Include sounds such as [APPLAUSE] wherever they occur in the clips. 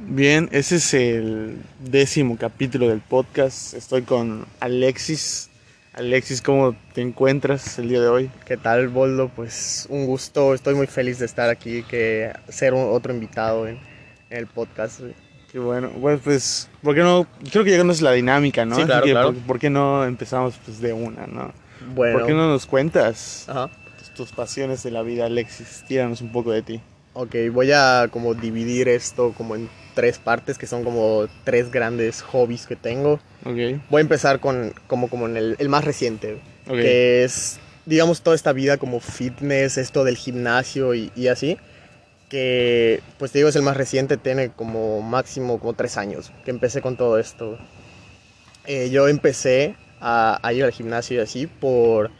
Bien, ese es el décimo capítulo del podcast. Estoy con Alexis. Alexis, ¿cómo te encuentras el día de hoy? ¿Qué tal, Boldo? Pues un gusto, estoy muy feliz de estar aquí, que ser un- otro invitado en, en el podcast. güey. Qué bueno. Bueno, pues, ¿por qué no? Creo que ya conoces la dinámica, ¿no? Sí, claro, que, claro. ¿por, por qué no empezamos pues, de una, no? Bueno, ¿Por qué no nos cuentas Ajá. tus, tus pasiones de la vida, Alexis? Tíranos un poco de ti. Ok, voy a como dividir esto como en tres partes, que son como tres grandes hobbies que tengo. Ok. Voy a empezar con como, como en el, el más reciente, Ok. que es, digamos, toda esta vida como fitness, esto del gimnasio y, y así, que, pues te digo, es el más reciente, tiene como máximo como tres años que empecé con todo esto. Eh, yo empecé a, a ir al gimnasio y así por,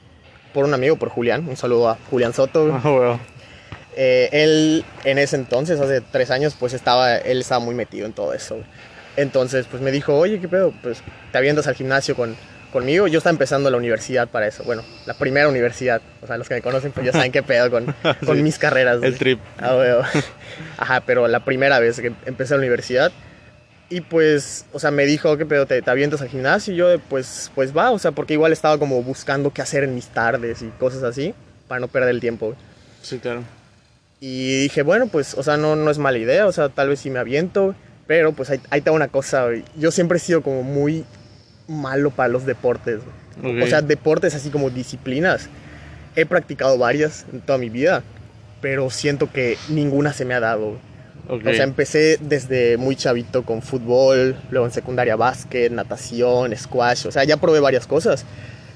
por un amigo, por Julián, un saludo a Julián Soto. Ah, bueno. Eh, él en ese entonces, hace tres años, pues estaba, él estaba muy metido en todo eso. Entonces, pues me dijo, oye, ¿qué pedo? Pues te avientas al gimnasio con, conmigo. Yo estaba empezando la universidad para eso. Bueno, la primera universidad. O sea, los que me conocen, pues ya saben qué pedo con, [LAUGHS] con Sí, mis carreras. El trip. Ah. Ajá, pero la primera vez que empecé la universidad. Y pues, o sea, me dijo, ¿qué pedo? ¿Te, te avientas al gimnasio? Y yo, pues, pues va, o sea, porque igual estaba como buscando qué hacer en mis tardes y cosas así, para no perder el tiempo. Sí, claro. Y dije, bueno, pues, o sea, no, no es mala idea, o sea, tal vez sí me aviento, pero pues ahí, ahí está una cosa, yo siempre he sido como muy malo para los deportes, güey. Ok. o sea, deportes así como disciplinas. He practicado varias en toda mi vida, pero siento que ninguna se me ha dado. güey. Ok. O sea, empecé desde muy chavito con fútbol, luego en secundaria básquet, natación, squash, o sea, ya probé varias cosas.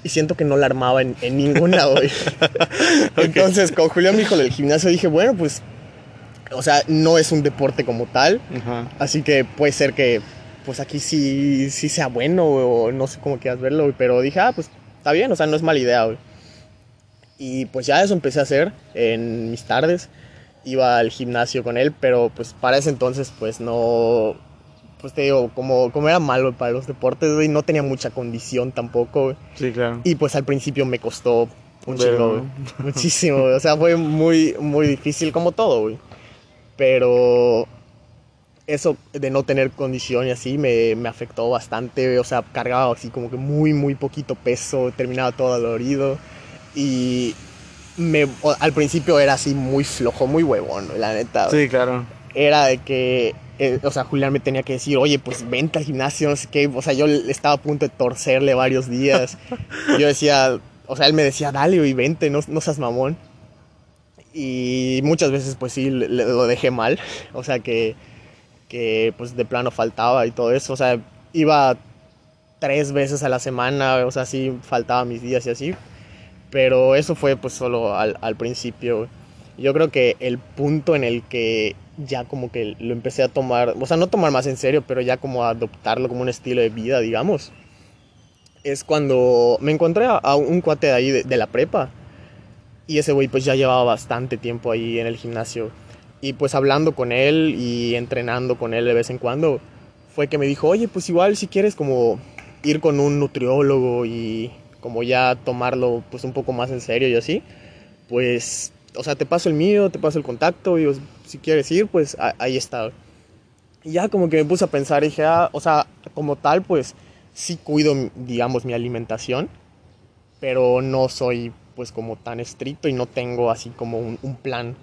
Y siento que no la armaba en, en ninguna, [LAUGHS] [LAUGHS] güey. Entonces, con Julián me dijo del gimnasio, dije, bueno, pues, o sea, no es un deporte como tal, así que puede ser que, pues aquí sí, sí sea bueno, o no sé cómo quieras verlo, güey, pero dije, ah, pues, está bien, o sea, no es mala idea, güey. Y pues ya eso empecé a hacer en mis tardes. Iba al gimnasio con él, pero pues para ese entonces pues no... Pues te digo, como, como era malo para los deportes, güey, no tenía mucha condición tampoco, güey. Sí, claro. Y pues al principio me costó un chingo, güey. Muchísimo, güey. O sea, fue muy, muy difícil como todo, güey. Pero eso de no tener condición y así me, me afectó bastante, güey. O sea, cargaba así como que muy, muy poquito peso, terminaba todo dolorido. Y me, al principio era así muy flojo, muy huevón, güey, la neta. güey Sí, claro. era de que, eh, o sea, Julián me tenía que decir, oye, pues vente al gimnasio, no sé qué. O sea, yo estaba a punto de torcerle varios días. [LAUGHS] yo decía, o sea, él me decía, dale, güey, vente, no, no seas mamón. Y muchas veces, pues sí, le- le- lo dejé mal. [LAUGHS] O sea, que, que, pues de plano faltaba y todo eso. O sea, iba tres veces a la semana, o sea, sí faltaba mis días y así. Pero eso fue pues solo al, al principio. Yo creo que el punto en el que ya como que lo empecé a tomar, o sea, no tomar más en serio, pero ya como a adoptarlo como un estilo de vida, digamos, es cuando me encontré a, un cuate de ahí de, de la prepa. Y ese güey pues ya llevaba bastante tiempo ahí en el gimnasio. Y pues hablando con él y entrenando con él de vez en cuando, fue que me dijo, oye, pues igual si quieres como ir con un nutriólogo y como ya tomarlo pues un poco más en serio y así, pues, o sea, te paso el mío, te paso el contacto y si quieres ir, pues a- ahí está. Y ya como que me puse a pensar y dije, ah, o sea, como tal, pues sí cuido, digamos, mi alimentación, pero no soy pues como tan estricto y no tengo así como un, un plan.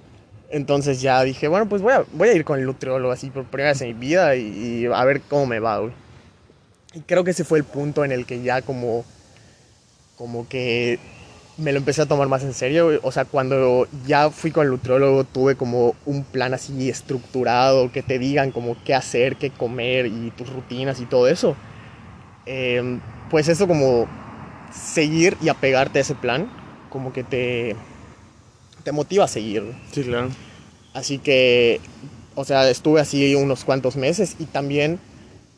Entonces ya dije, bueno, pues voy a, voy a ir con el nutriólogo así por primera vez en mi vida y, y a ver cómo me va, güey. Y creo que ese fue el punto en el que ya como, como que me lo empecé a tomar más en serio. O sea, cuando ya fui con el nutriólogo tuve como un plan así estructurado, que te digan como qué hacer, qué comer y tus rutinas y todo eso. Eh, pues eso como seguir y apegarte a ese plan, como que te, te motiva a seguir. Sí, claro. Así que, o sea, estuve así unos cuantos meses y también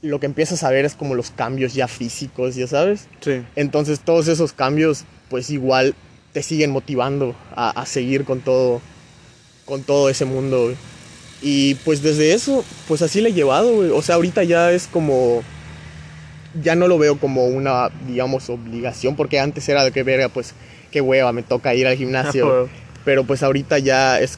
lo que empiezas a ver es como los cambios ya físicos, ya sabes. Sí. Entonces todos esos cambios pues igual te siguen motivando a, a seguir con todo, con todo ese mundo. güey. Y pues desde eso, pues así le he llevado, güey. O sea, ahorita ya es como, ya no lo veo como una, digamos, obligación, porque antes era de que verga, pues qué hueva, me toca ir al gimnasio. [LAUGHS] Pero pues ahorita ya es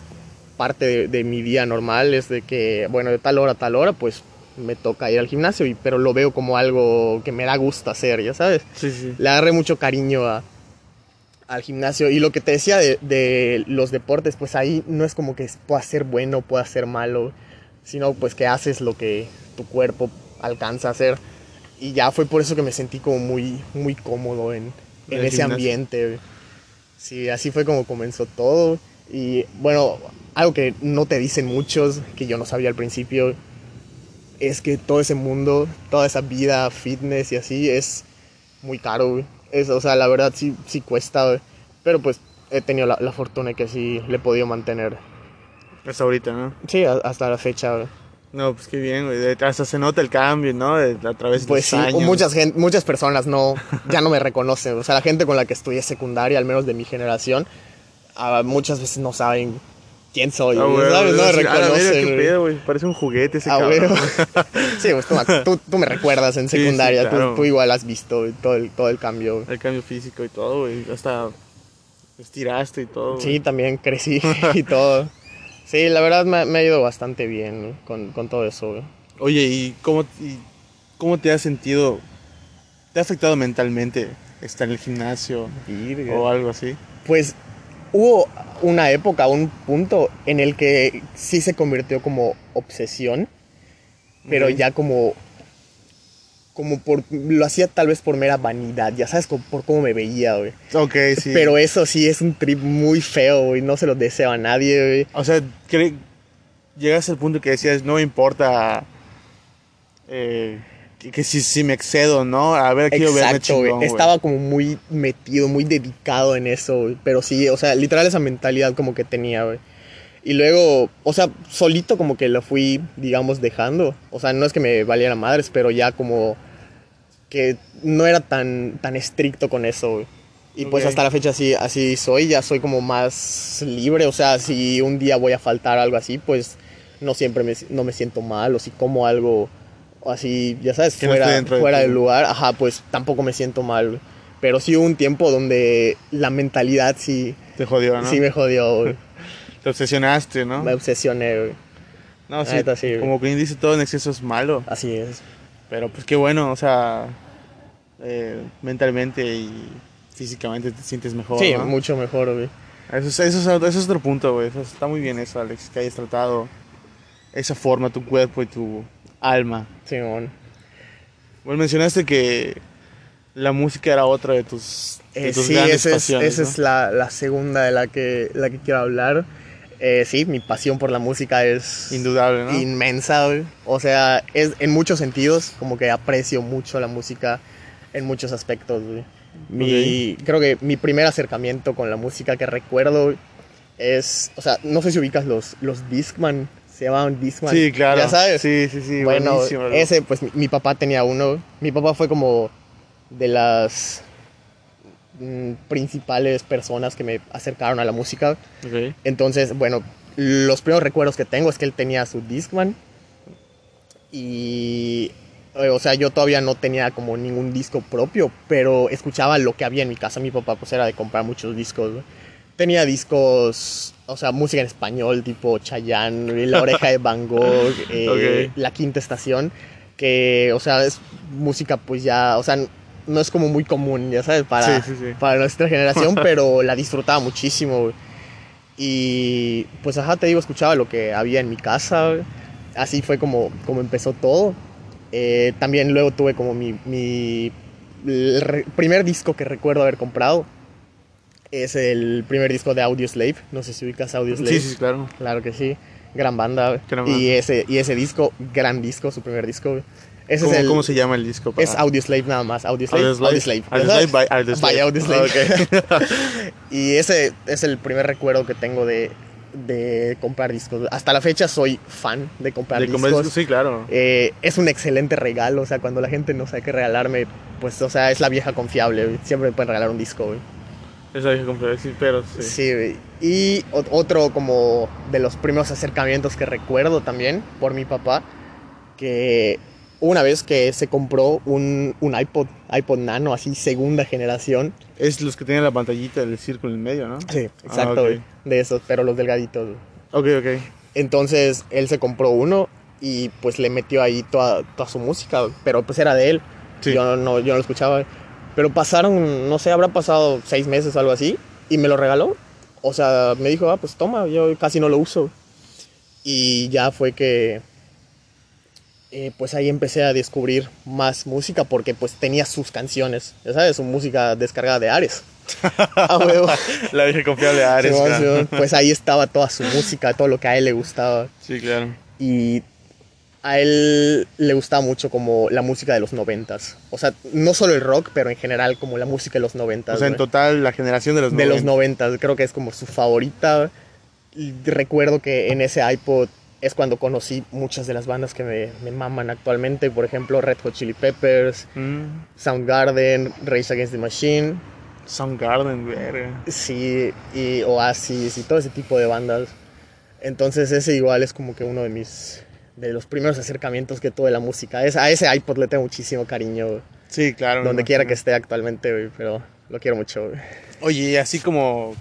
parte de, de mi día normal es de que, bueno, de tal hora a tal hora, pues me toca ir al gimnasio, y, pero lo veo como algo que me da gusto hacer, ya sabes. Sí, sí. Le agarré mucho cariño a, al gimnasio. Y lo que te decía de, de los deportes, pues ahí no es como que pueda ser bueno, pueda ser malo, sino pues que haces lo que tu cuerpo alcanza a hacer. Y ya fue por eso que me sentí como muy, muy cómodo en, ese gimnasio. ambiente. Sí, así fue como comenzó todo. Y bueno, algo que no te dicen muchos, que yo no sabía al principio, es que todo ese mundo, toda esa vida fitness y así es muy caro. Es, o sea, la verdad sí, sí cuesta, pero pues he tenido la, la fortuna que sí le he podido mantener. Hasta ahorita, ¿no? Sí, a- hasta la fecha. güey. No, pues qué bien, güey. Hasta se nota el cambio, ¿no? A través de Pues sí, años. muchas, gen- muchas personas no, ya no me reconocen. O sea, la gente con la que estudié secundaria, al menos de mi generación, ah, muchas veces no saben quién soy. Ah, güey, güey, ¿sabes? No me sí, a la verga, reconocen. qué güey. pedo, güey. Parece un juguete ese Ah, cabrón. [LAUGHS] sí, pues tú, me- tú- tú me recuerdas en Sí, sí, secundaria. tú- igual has visto todo el, todo el cambio. güey. El cambio físico y todo, güey. Hasta estiraste y todo. Sí, también crecí [LAUGHS] [LAUGHS] y todo. Sí, la verdad me, me ha ido bastante bien con, con todo eso. güey. Oye, ¿y cómo, y cómo te has sentido? ¿Te ha afectado mentalmente estar en el gimnasio o algo así? Pues hubo una época, un punto en el que sí se convirtió como obsesión, pero ya como como por lo hacía tal vez por mera vanidad, ya sabes, como por cómo me veía, güey. Ok, sí. Pero eso sí es un trip muy feo, güey, no se lo deseo a nadie, güey. O sea, llegas al punto que decías, no importa eh, que, si, si me excedo, ¿no? A ver, quiero verme chingón, güey. Estaba como muy metido, muy dedicado en eso, güey. Pero sí, o sea, literal esa mentalidad como que tenía, güey. Y luego, o sea, solito como que lo fui, digamos, dejando. O sea, no es que me valiera madres, pero ya como que no era tan, tan estricto con eso, güey. Y pues hasta la fecha así, así soy, ya soy como más libre. O sea, si un día voy a faltar algo así, pues no siempre me, no me siento mal. O si como algo así, ya sabes, Que no fuera, dentro de fuera ti. del lugar, ajá, pues tampoco me siento mal. güey. Pero sí hubo un tiempo donde la mentalidad sí, Te jodió, ¿no? sí me jodió, güey. [LAUGHS] Te obsesionaste, ¿no? Me obsesioné, güey. No, sí, neta, sí, como quien dice, todo en exceso es malo. Así es. Pero pues qué bueno, o sea, eh, mentalmente y físicamente te sientes mejor, Sí, ¿no? mucho mejor, güey. Eso es, eso, es, eso es otro punto, güey. Está muy bien eso, Alex, que hayas tratado esa forma, tu cuerpo y tu alma. Simón. Bueno, mencionaste que la música era otra de tus, de Eh, tus sí, grandes esa es, pasiones, esa ¿no? es la, la segunda de la que, la que quiero hablar. Eh, sí, mi pasión por la música es Indudable, ¿no? inmensa, güey. O sea, es en muchos sentidos, como que aprecio mucho la música en muchos aspectos, güey. Mi, Creo que mi primer acercamiento con la música que recuerdo es, o sea, no sé si ubicas los, los Discman, se llamaban Discman. Sí, claro. Ya sabes. Sí, sí, sí. bueno, ese, pues mi, mi papá tenía uno. Mi papá fue como de las mm, principales personas que me acercaron a la música. Entonces, bueno, los primeros recuerdos que tengo es que él tenía su Discman. Y. eh, O sea, yo todavía no tenía como ningún disco propio, pero escuchaba lo que había en mi casa. Mi papá, pues, era de comprar muchos discos. Tenía discos, o sea, música en español, tipo Chayanne, La Oreja de Van Gogh, [LAUGHS] eh, Ok. La Quinta Estación, que, o sea, es música, pues ya, o sea, no es como muy común, ya sabes, para, Sí, sí, sí. para nuestra generación, [LAUGHS] pero la disfrutaba muchísimo. güey. Y pues, ajá, te digo, escuchaba lo que había en mi casa. güey. Así fue como, como empezó todo. Eh, también luego tuve como mi, mi primer disco que recuerdo haber comprado. Es el primer disco de Audioslave. No sé si ubicas Audioslave. Sí, sí, claro. Claro que sí. Gran banda. Gran Y, banda. ese, y ese disco, gran disco, su primer disco. Ese ¿Cómo, es el, cómo se llama el disco? es para- Audioslave nada más. Audioslave. Audioslave. Audioslave. By Audioslave. By Audioslave. Ok. [LAUGHS] y ese es el primer recuerdo que tengo de, de comprar discos. Hasta la fecha soy fan de comprar De discos. comer- Sí, claro. Eh, es un excelente regalo, o sea, cuando la gente no sabe qué regalarme, pues, o sea, es la vieja confiable, siempre me pueden regalar un disco, güey. Esa dije comprar, sí, pero sí. Sí, güey. Y otro como de los primeros acercamientos que recuerdo también por mi papá, que una vez que se compró un, un iPod, iPod Nano, así segunda generación. Es los que tienen la pantallita del círculo en medio, ¿no? Sí, exacto, ok. güey. De esos, pero los delgaditos. güey. Ok, ok. Entonces él se compró uno y pues le metió ahí toda, toda su música, pero pues era de él. Sí. Yo, no, yo no lo escuchaba. Pero pasaron, no sé, habrá pasado seis meses algo así y me lo regaló. O sea, me dijo, ah, pues toma, yo casi no lo uso. Y ya fue que, eh, pues ahí empecé a descubrir más música porque pues tenía sus canciones, ya sabes, su música descargada de Ares. [LAUGHS] Ah, huevo. La vieja confiable Ares. Claro. Simón. Pues ahí estaba toda su música, todo lo que a él le gustaba. Sí, claro. Y a él le gustaba mucho como la música de los noventas. O sea, no solo el rock, pero en general como la música de los noventas. O sea, en total, la generación de los de los 90. noventas, creo que es como su favorita. Y recuerdo que en ese iPod es cuando conocí muchas de las bandas que me, me maman actualmente. Por ejemplo, Red Hot Chili Peppers, Mm, Soundgarden, Rage Against the Machine. Soundgarden, verga. Sí, y Oasis y todo ese tipo de bandas. Entonces ese igual es como que uno de mis de los primeros acercamientos que tuve a la música. Es, a ese iPod le tengo muchísimo cariño, güey. Sí, claro. donde quiera que esté actualmente, güey, pero lo quiero mucho. güey. Oye, así como.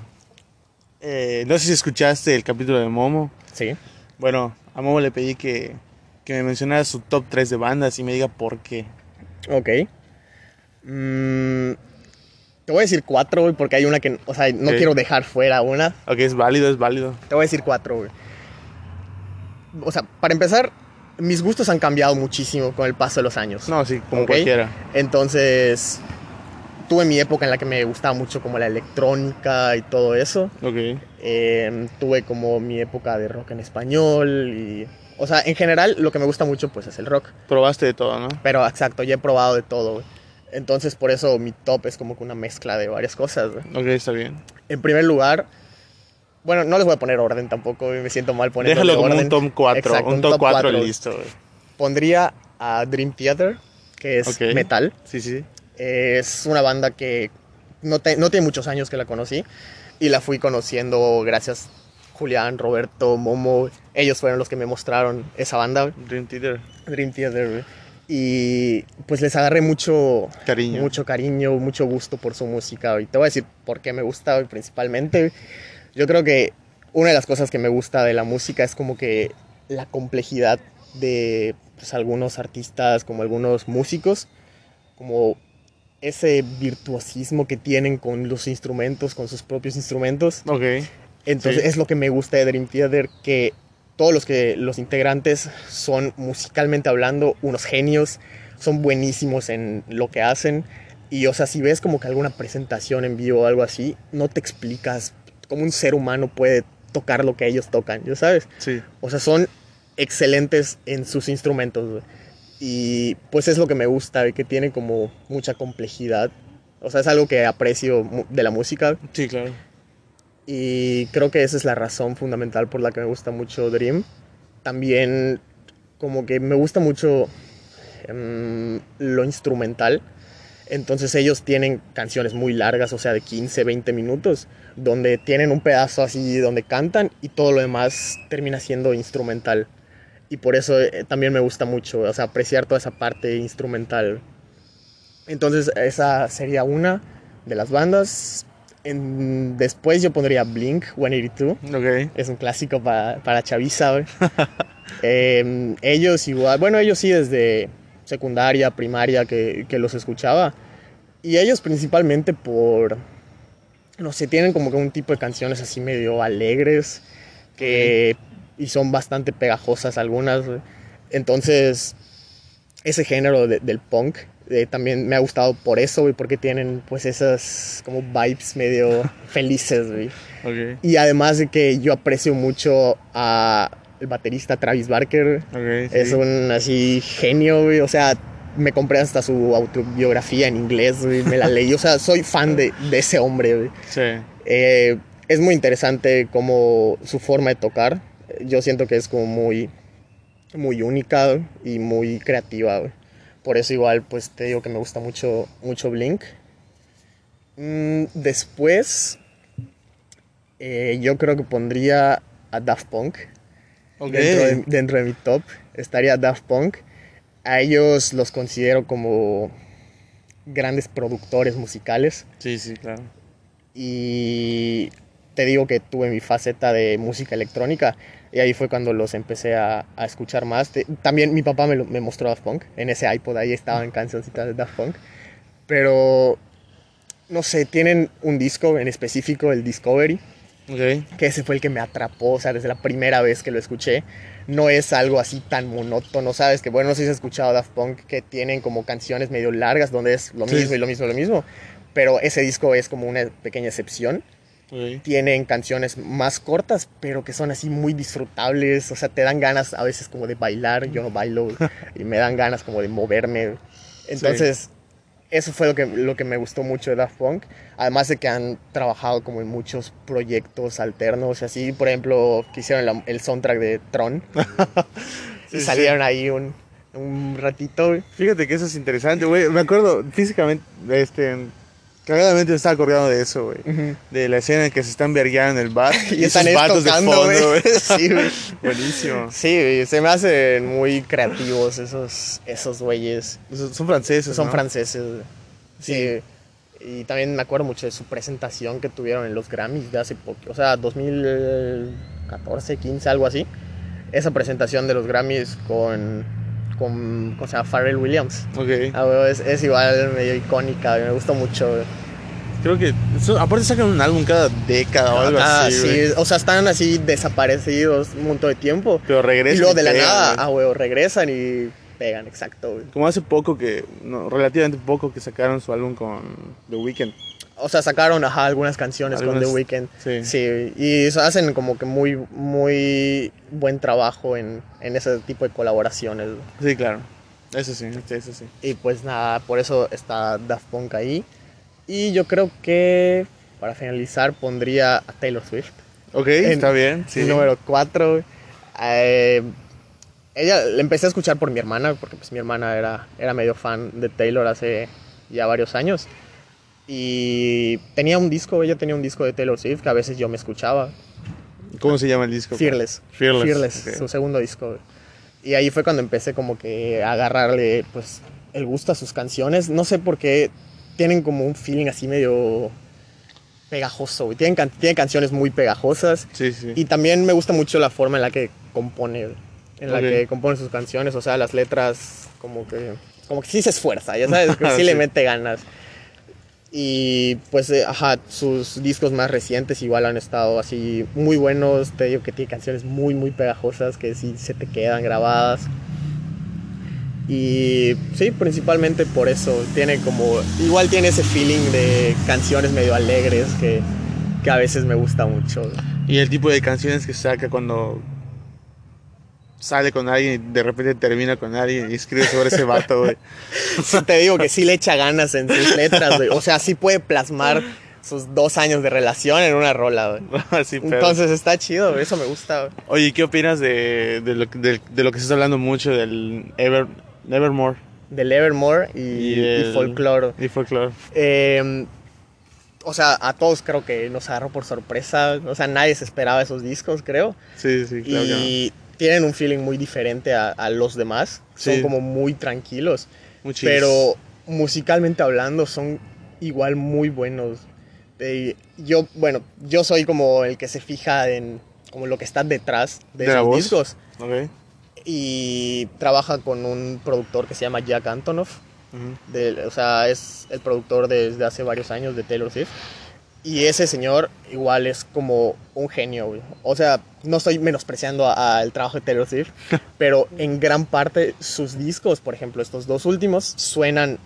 eh, no sé si escuchaste el capítulo de Momo. Sí. Bueno, a Momo le pedí que, que me mencionara su top 3 de bandas y me diga por qué. Ok. Mm, te voy a decir cuatro, güey, porque hay una que, o sea, no quiero dejar fuera una. Ok, es válido, es válido. Te voy a decir cuatro, güey. O sea, para empezar, mis gustos han cambiado muchísimo con el paso de los años. No, sí, como Ok. cualquiera. Entonces, tuve mi época en la que me gustaba mucho como la electrónica y todo eso. Ok. Eh, tuve como mi época de rock en español y... O sea, en general lo que me gusta mucho pues es el rock. Probaste de todo, ¿no? Pero exacto, ya he probado de todo. güey. Entonces por eso mi top es como que una mezcla de varias cosas. güey. Ok, está bien. En primer lugar, bueno, no les voy a poner orden tampoco, me siento mal poniendo Déjalo como orden. un top 4. Exacto, un top 4 cuatro. listo, güey. Pondría a Dream Theater, que es metal. Sí, sí. Es una banda que no, te- no tiene muchos años que la conocí y la fui conociendo gracias Julián, Roberto, Momo. Ellos fueron los que me mostraron esa banda, Dream Theater. Dream Theater. Y pues les agarré mucho Cariño. mucho cariño, mucho gusto por su música. güey. te voy a decir por qué me gusta principalmente. Yo creo que una de las cosas que me gusta de la música es como que la complejidad de pues, algunos artistas, como algunos músicos, como ese virtuosismo que tienen con los instrumentos, con sus propios instrumentos. Ok. Entonces Sí. es lo que me gusta de Dream Theater, que todos los que los integrantes son musicalmente hablando unos genios, son buenísimos en lo que hacen y o sea, si ves como que alguna presentación en vivo o algo así, no te explicas cómo un ser humano puede tocar lo que ellos tocan, ¿ya sabes? Sí. O sea, son excelentes en sus instrumentos. güey. Y pues es lo que me gusta, güey, que tiene como mucha complejidad. O sea, es algo que aprecio de la música. Sí, claro. Y creo que esa es la razón fundamental por la que me gusta mucho Dream. También como que me gusta mucho em, lo instrumental. Entonces ellos tienen canciones muy largas, o sea, de 15, 20 minutos, donde tienen un pedazo así donde cantan y todo lo demás termina siendo instrumental. Y por eso eh, también me gusta mucho, o sea, apreciar toda esa parte instrumental. Entonces esa sería una de las bandas. En- después yo pondría Blink 182. Ok. Es un clásico pa- para Chaviza. Eh, [LAUGHS] ellos igual, bueno, ellos sí desde secundaria, primaria que, que los escuchaba. Y ellos principalmente por, no sé, tienen como que un tipo de canciones así medio alegres que, y son bastante pegajosas algunas. Entonces, ese género de- del punk eh, también me ha gustado por eso, güey, porque tienen pues esas como vibes medio [LAUGHS] felices, güey. Y además de que yo aprecio mucho a el baterista Travis Barker. Es un así genio, güey. O sea, me compré hasta su autobiografía en inglés, güey. Me la leí. O sea, soy fan de, de ese hombre, güey. Sí. Eh, es muy interesante como su forma de tocar. Yo siento que es como muy, muy única y muy creativa, güey. Por eso igual, pues te digo que me gusta mucho, mucho Blink. Mm, después, eh, yo creo que pondría a Daft Punk Dentro, de, dentro de mi top. Estaría Daft Punk. A ellos los considero como grandes productores musicales. Sí, sí, claro. Y te digo que tuve mi faceta de música electrónica y ahí fue cuando los empecé a, a escuchar más. Te- también mi papá me, lo- me mostró Daft Punk, en ese iPod ahí estaban cancioncitas de Daft Punk, pero no sé, tienen un disco en específico, el Discovery, Ok. que ese fue el que me atrapó, o sea, desde la primera vez que lo escuché. No es algo así tan monótono, ¿sabes? Que bueno, no sé si has escuchado Daft Punk, que tienen como canciones medio largas donde es lo Sí. mismo y lo mismo y lo mismo. Pero ese disco es como una pequeña excepción. Tienen canciones más cortas, pero que son así muy disfrutables. O sea, te dan ganas a veces como de bailar. Yo no bailo y me dan ganas como de moverme. Entonces, eso fue lo que, lo que me gustó mucho de Daft Punk. Además de que han trabajado como en muchos proyectos alternos. Así, por ejemplo, que hicieron la- el soundtrack de Tron. [LAUGHS] Sí, y sí. salieron ahí un, un ratito. güey. Fíjate que eso es interesante, güey. Me acuerdo físicamente, este, cagadamente me estaba acordando de eso, güey. De la escena en que se están vergueando en el bar [LAUGHS] Y están esos vatos de tocando, fondo, güey. [LAUGHS] Sí, güey. [LAUGHS] Buenísimo. Sí, güey, se me hacen muy creativos esos, esos güeyes. Son franceses, Son ¿no? franceses. güey. Sí. Y también me acuerdo mucho de su presentación que tuvieron en los Grammys de hace poco. O sea, 2014, 15, algo así. Esa presentación de los Grammys con. Con. O sea, Pharrell Williams. Ok. Ah, güey, es, es igual medio icónica, güey, me gustó mucho. güey. Creo que. eso- aparte sacan un álbum cada década o algo Ah, así, sí, güey. o sea, están así desaparecidos un montón de tiempo. Pero regresan. Y luego de la pegan, nada, güey. ah, güey, regresan y pegan, exacto, güey. Como hace poco que. No, relativamente poco que sacaron su álbum con The Weeknd. O sea, sacaron ajá, algunas canciones con Algunas- The Weeknd. Sí. Sí, y hacen como que muy, muy buen trabajo en, en ese tipo de colaboraciones. Sí, claro. Eso sí, eso sí. Y pues nada, por eso está Daft Punk ahí. Y yo creo que para finalizar pondría a Taylor Swift. Ok, está bien. Sí. Número 4. ella la empecé a escuchar por mi hermana, porque pues mi hermana era, era medio fan de Taylor hace ya varios años. Y tenía un disco, ella tenía un disco de Taylor Swift que a veces yo me escuchaba. ¿Cómo se llama el disco? Fearless. Fearless. Fearless, ok. su segundo disco. Y ahí fue cuando empecé como que a agarrarle pues el gusto a sus canciones. No sé por qué tienen como un feeling así medio pegajoso. güey. Tienen, can- tienen canciones muy pegajosas. Sí, sí. Y también me gusta mucho la forma en la que compone, en la que compone sus canciones, o sea, las letras como que como que sí se esfuerza, ya sabes, [LAUGHS] que sí, le Sí. mete ganas. Y pues, eh, ajá, sus discos más recientes igual han estado así muy buenos, te digo que tiene canciones muy, muy pegajosas que sí se te quedan grabadas. Y sí, principalmente por eso, tiene como, igual tiene ese feeling de canciones medio alegres que, que a veces me gusta mucho. Y el tipo de canciones que saca cuando sale con alguien y de repente termina con alguien y escribe sobre ese vato, güey. Sí te digo que sí le echa ganas en sus letras, güey. O sea, sí puede plasmar sus dos años de relación en una rola, güey. [LAUGHS] Así, pero- Entonces está chido, güey. Eso me gusta, güey. Oye, ¿y ¿qué opinas de, de, lo, que- de, de lo que se está hablando mucho del Ever, Nevermore Del Evermore y, Y y el- Folklore. y Folklore? Eh, o sea, a todos creo que nos agarró por sorpresa. O sea, nadie se esperaba esos discos, creo. Sí, sí, claro y tienen un feeling muy diferente a, a los demás. Son Sí. como muy tranquilos. Muy chidos. pero musicalmente hablando son igual muy buenos. Eh, yo, bueno, yo soy como el que se fija en como lo que está detrás de, ¿De esos discos Ok. y trabaja con un productor que se llama Jack Antonoff. Ujú. de- o sea, es el productor desde hace varios años de Taylor Swift. Y ese señor igual es como un genio, güey. O sea, no estoy menospreciando al trabajo de Taylor Swift, [LAUGHS] pero en gran parte sus discos, por ejemplo, estos dos últimos, suenan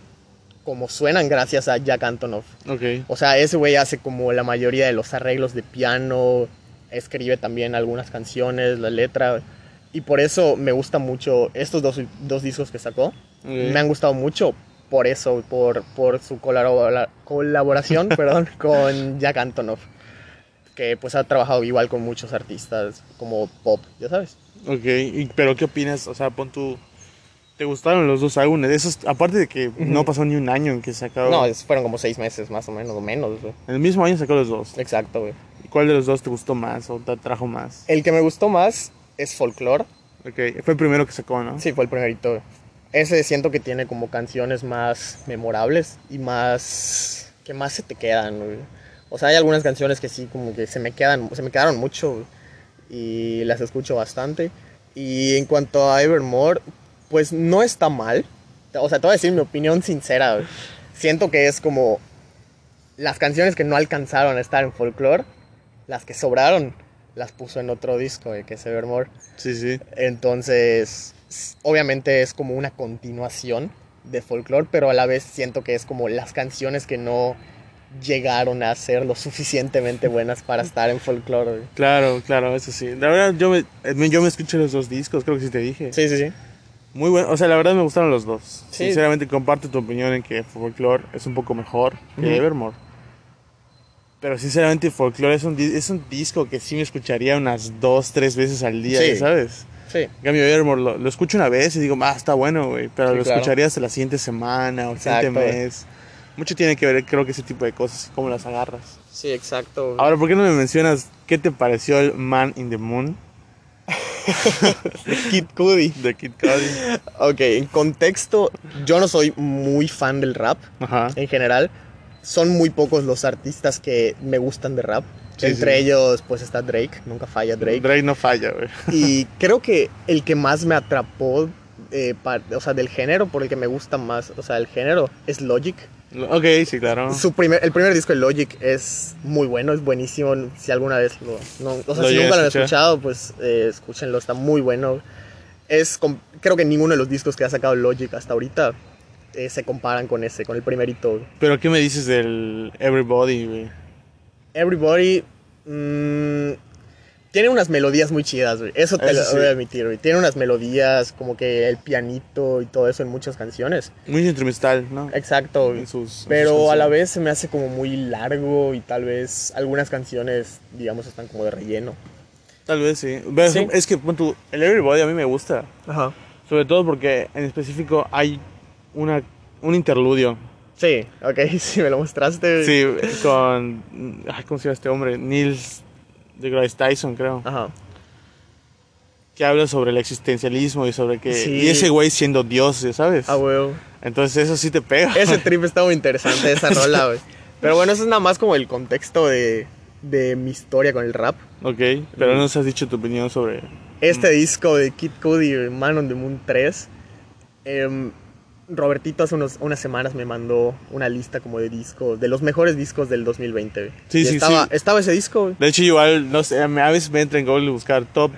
como suenan gracias a Jack Antonoff. Ok. O sea, ese güey hace como la mayoría de los arreglos de piano, escribe también algunas canciones, la letra. Y por eso me gusta mucho estos dos, dos discos que sacó. ok. Me han gustado mucho por eso, por, por su colabora- colaboración [LAUGHS] perdón, con Jack Antonoff. Que pues ha trabajado igual con muchos artistas como pop, ya sabes. Ok, y- pero ¿qué opinas? O sea, pon tú... ¿Te gustaron los dos álbumes? Esos, aparte de que no pasó ni un año en que sacaron... No, fueron como seis meses más o menos, o menos. güey. En el mismo año sacó los dos. Exacto, güey. ¿Y ¿Cuál de los dos te gustó más o te atrajo más? El que me gustó más es Folklore. Ok, fue el primero que sacó, ¿no? Sí, fue el primerito. güey. Ese siento que tiene como canciones más memorables y más... que más se te quedan, güey. O sea, hay algunas canciones que sí, como que se me quedan, se me quedaron mucho y las escucho bastante. Y en cuanto a Evermore, pues no está mal. O sea, te voy a decir mi opinión sincera. güey. Siento que es como las canciones que no alcanzaron a estar en folklore, las que sobraron, las puso en otro disco, güey, que es Evermore. Sí, sí. Entonces, obviamente es como una continuación de folklore, pero a la vez siento que es como las canciones que no llegaron a ser lo suficientemente buenas para estar en folklore. güey. Claro, claro, eso sí. La verdad, yo me, eh, yo me escuché los dos discos, creo que sí te dije. Sí, sí, sí. Muy bueno, o sea, la verdad me gustaron los dos. Sí. Sinceramente comparto tu opinión en que Folklore es un poco mejor que. Evermore. Pero sinceramente Folklore es un, es un disco que sí me escucharía unas dos, tres veces al día, Sí. ¿sabes? Sí, cambio Evermore lo, lo escucho una vez y digo, ah, está bueno, güey. Pero Sí, lo claro. escucharía hasta la siguiente semana o el siguiente mes. Mucho tiene que ver, creo que ese tipo de cosas, cómo las agarras. sí, exacto. Ahora, ¿por qué no me mencionas qué te pareció el Man in the Moon [LAUGHS] Kid Cudi. de Kid Cudi? Ok, en contexto, yo no soy muy fan del rap Ajá. en general. Son muy pocos los artistas que me gustan de rap. Sí, Entre sí. ellos, pues está Drake, nunca falla Drake. Drake no falla, güey. Y creo que el que más me atrapó, eh, o sea, del género, por el que me gusta más, o sea, el género, es Logic. Ok, sí, claro. Su primer, el primer disco de Logic es muy bueno, es buenísimo. Si alguna vez lo. No, o sea, Lo si nunca lo han escuchado, pues eh, escúchenlo, está muy bueno. Es, creo que ninguno de los discos que ha sacado Logic hasta ahorita eh, se comparan con ese, con el primerito. Pero ¿qué me dices del Everybody, güey? Everybody. mm, tiene unas melodías muy chidas, güey. Eso te Eso lo sí. voy a admitir, güey. Tiene unas melodías, como que el pianito y todo eso en muchas canciones. Muy instrumental, ¿no? Exacto, güey. En sus- en Pero sus a la vez se me hace como muy largo y tal vez algunas canciones, digamos, están como de relleno. Tal vez sí. Pero Sí. Es que el Everybody a mí me gusta. Ajá. Sobre todo porque en específico hay una, un interludio. Sí, ok, [LAUGHS] sí, me lo mostraste. Sí, con. ay, ¿Cómo se llama este hombre? Nils deGrasse Tyson, creo. Ajá. Que habla sobre el existencialismo y sobre que. Sí. Y ese güey siendo Dios, ¿sabes? Ah, huevo. Entonces eso sí te pega. Ese [LAUGHS] trip está muy interesante, esa rola, güey. Pero bueno, eso es nada más como el contexto de, de mi historia con el rap. ok, pero no nos has dicho tu opinión sobre. Este disco de Kid Cudi, Man on the Moon 3, em, Robertito hace unos, unas semanas me mandó una lista como de discos, de los mejores discos del 2020. güey. Sí, Y sí, estaba, sí. Estaba ese disco, güey. De hecho, igual, no sé, a veces me entra en Google buscar top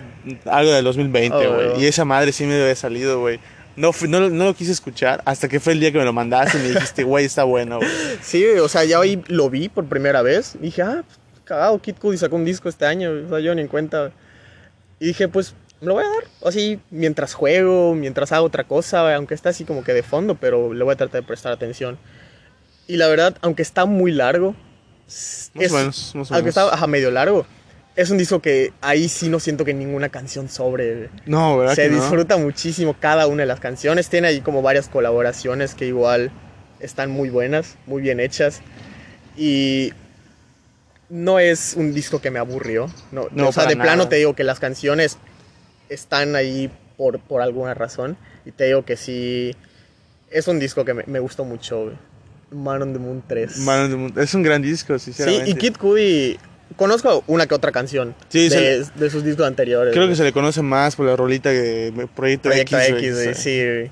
algo del 2020, Oh, güey. Y esa madre sí me haber salido, güey. No, no, no lo quise escuchar hasta que fue el día que me lo mandaste y me dijiste, güey, está bueno, güey. [LAUGHS] Sí, o sea, ya hoy lo vi por primera vez. Dije, ah, pues, cagado, Kid Cudi sacó un disco este año, o sea, yo ni en cuenta. Y dije, pues, lo voy a dar. Así, mientras juego, mientras hago otra cosa, aunque está así como que de fondo, pero le voy a tratar de prestar atención. Y la verdad, aunque está muy largo, Más es- o menos, más o aunque menos. está ajá, medio largo, es un disco que ahí sí no siento que ninguna canción sobre. No, ¿verdad? Se que no? disfruta muchísimo cada una de las canciones. Tiene ahí como varias colaboraciones que igual están muy buenas, muy bien hechas. Y no es un disco que me aburrió. No, No, o sea, de plano nada. te digo que las canciones están ahí por, por alguna razón. Y te digo que sí, es un disco que me, me gustó mucho. Man on the Moon 3. Man on the Moon. Es un gran disco, sí, sinceramente. y Kid Cudi, conozco una que otra canción Sí, de, de sus discos anteriores. Creo güey. que se le conoce más por la rolita de Proyecto, Proyecto X. Güey, sí, güey.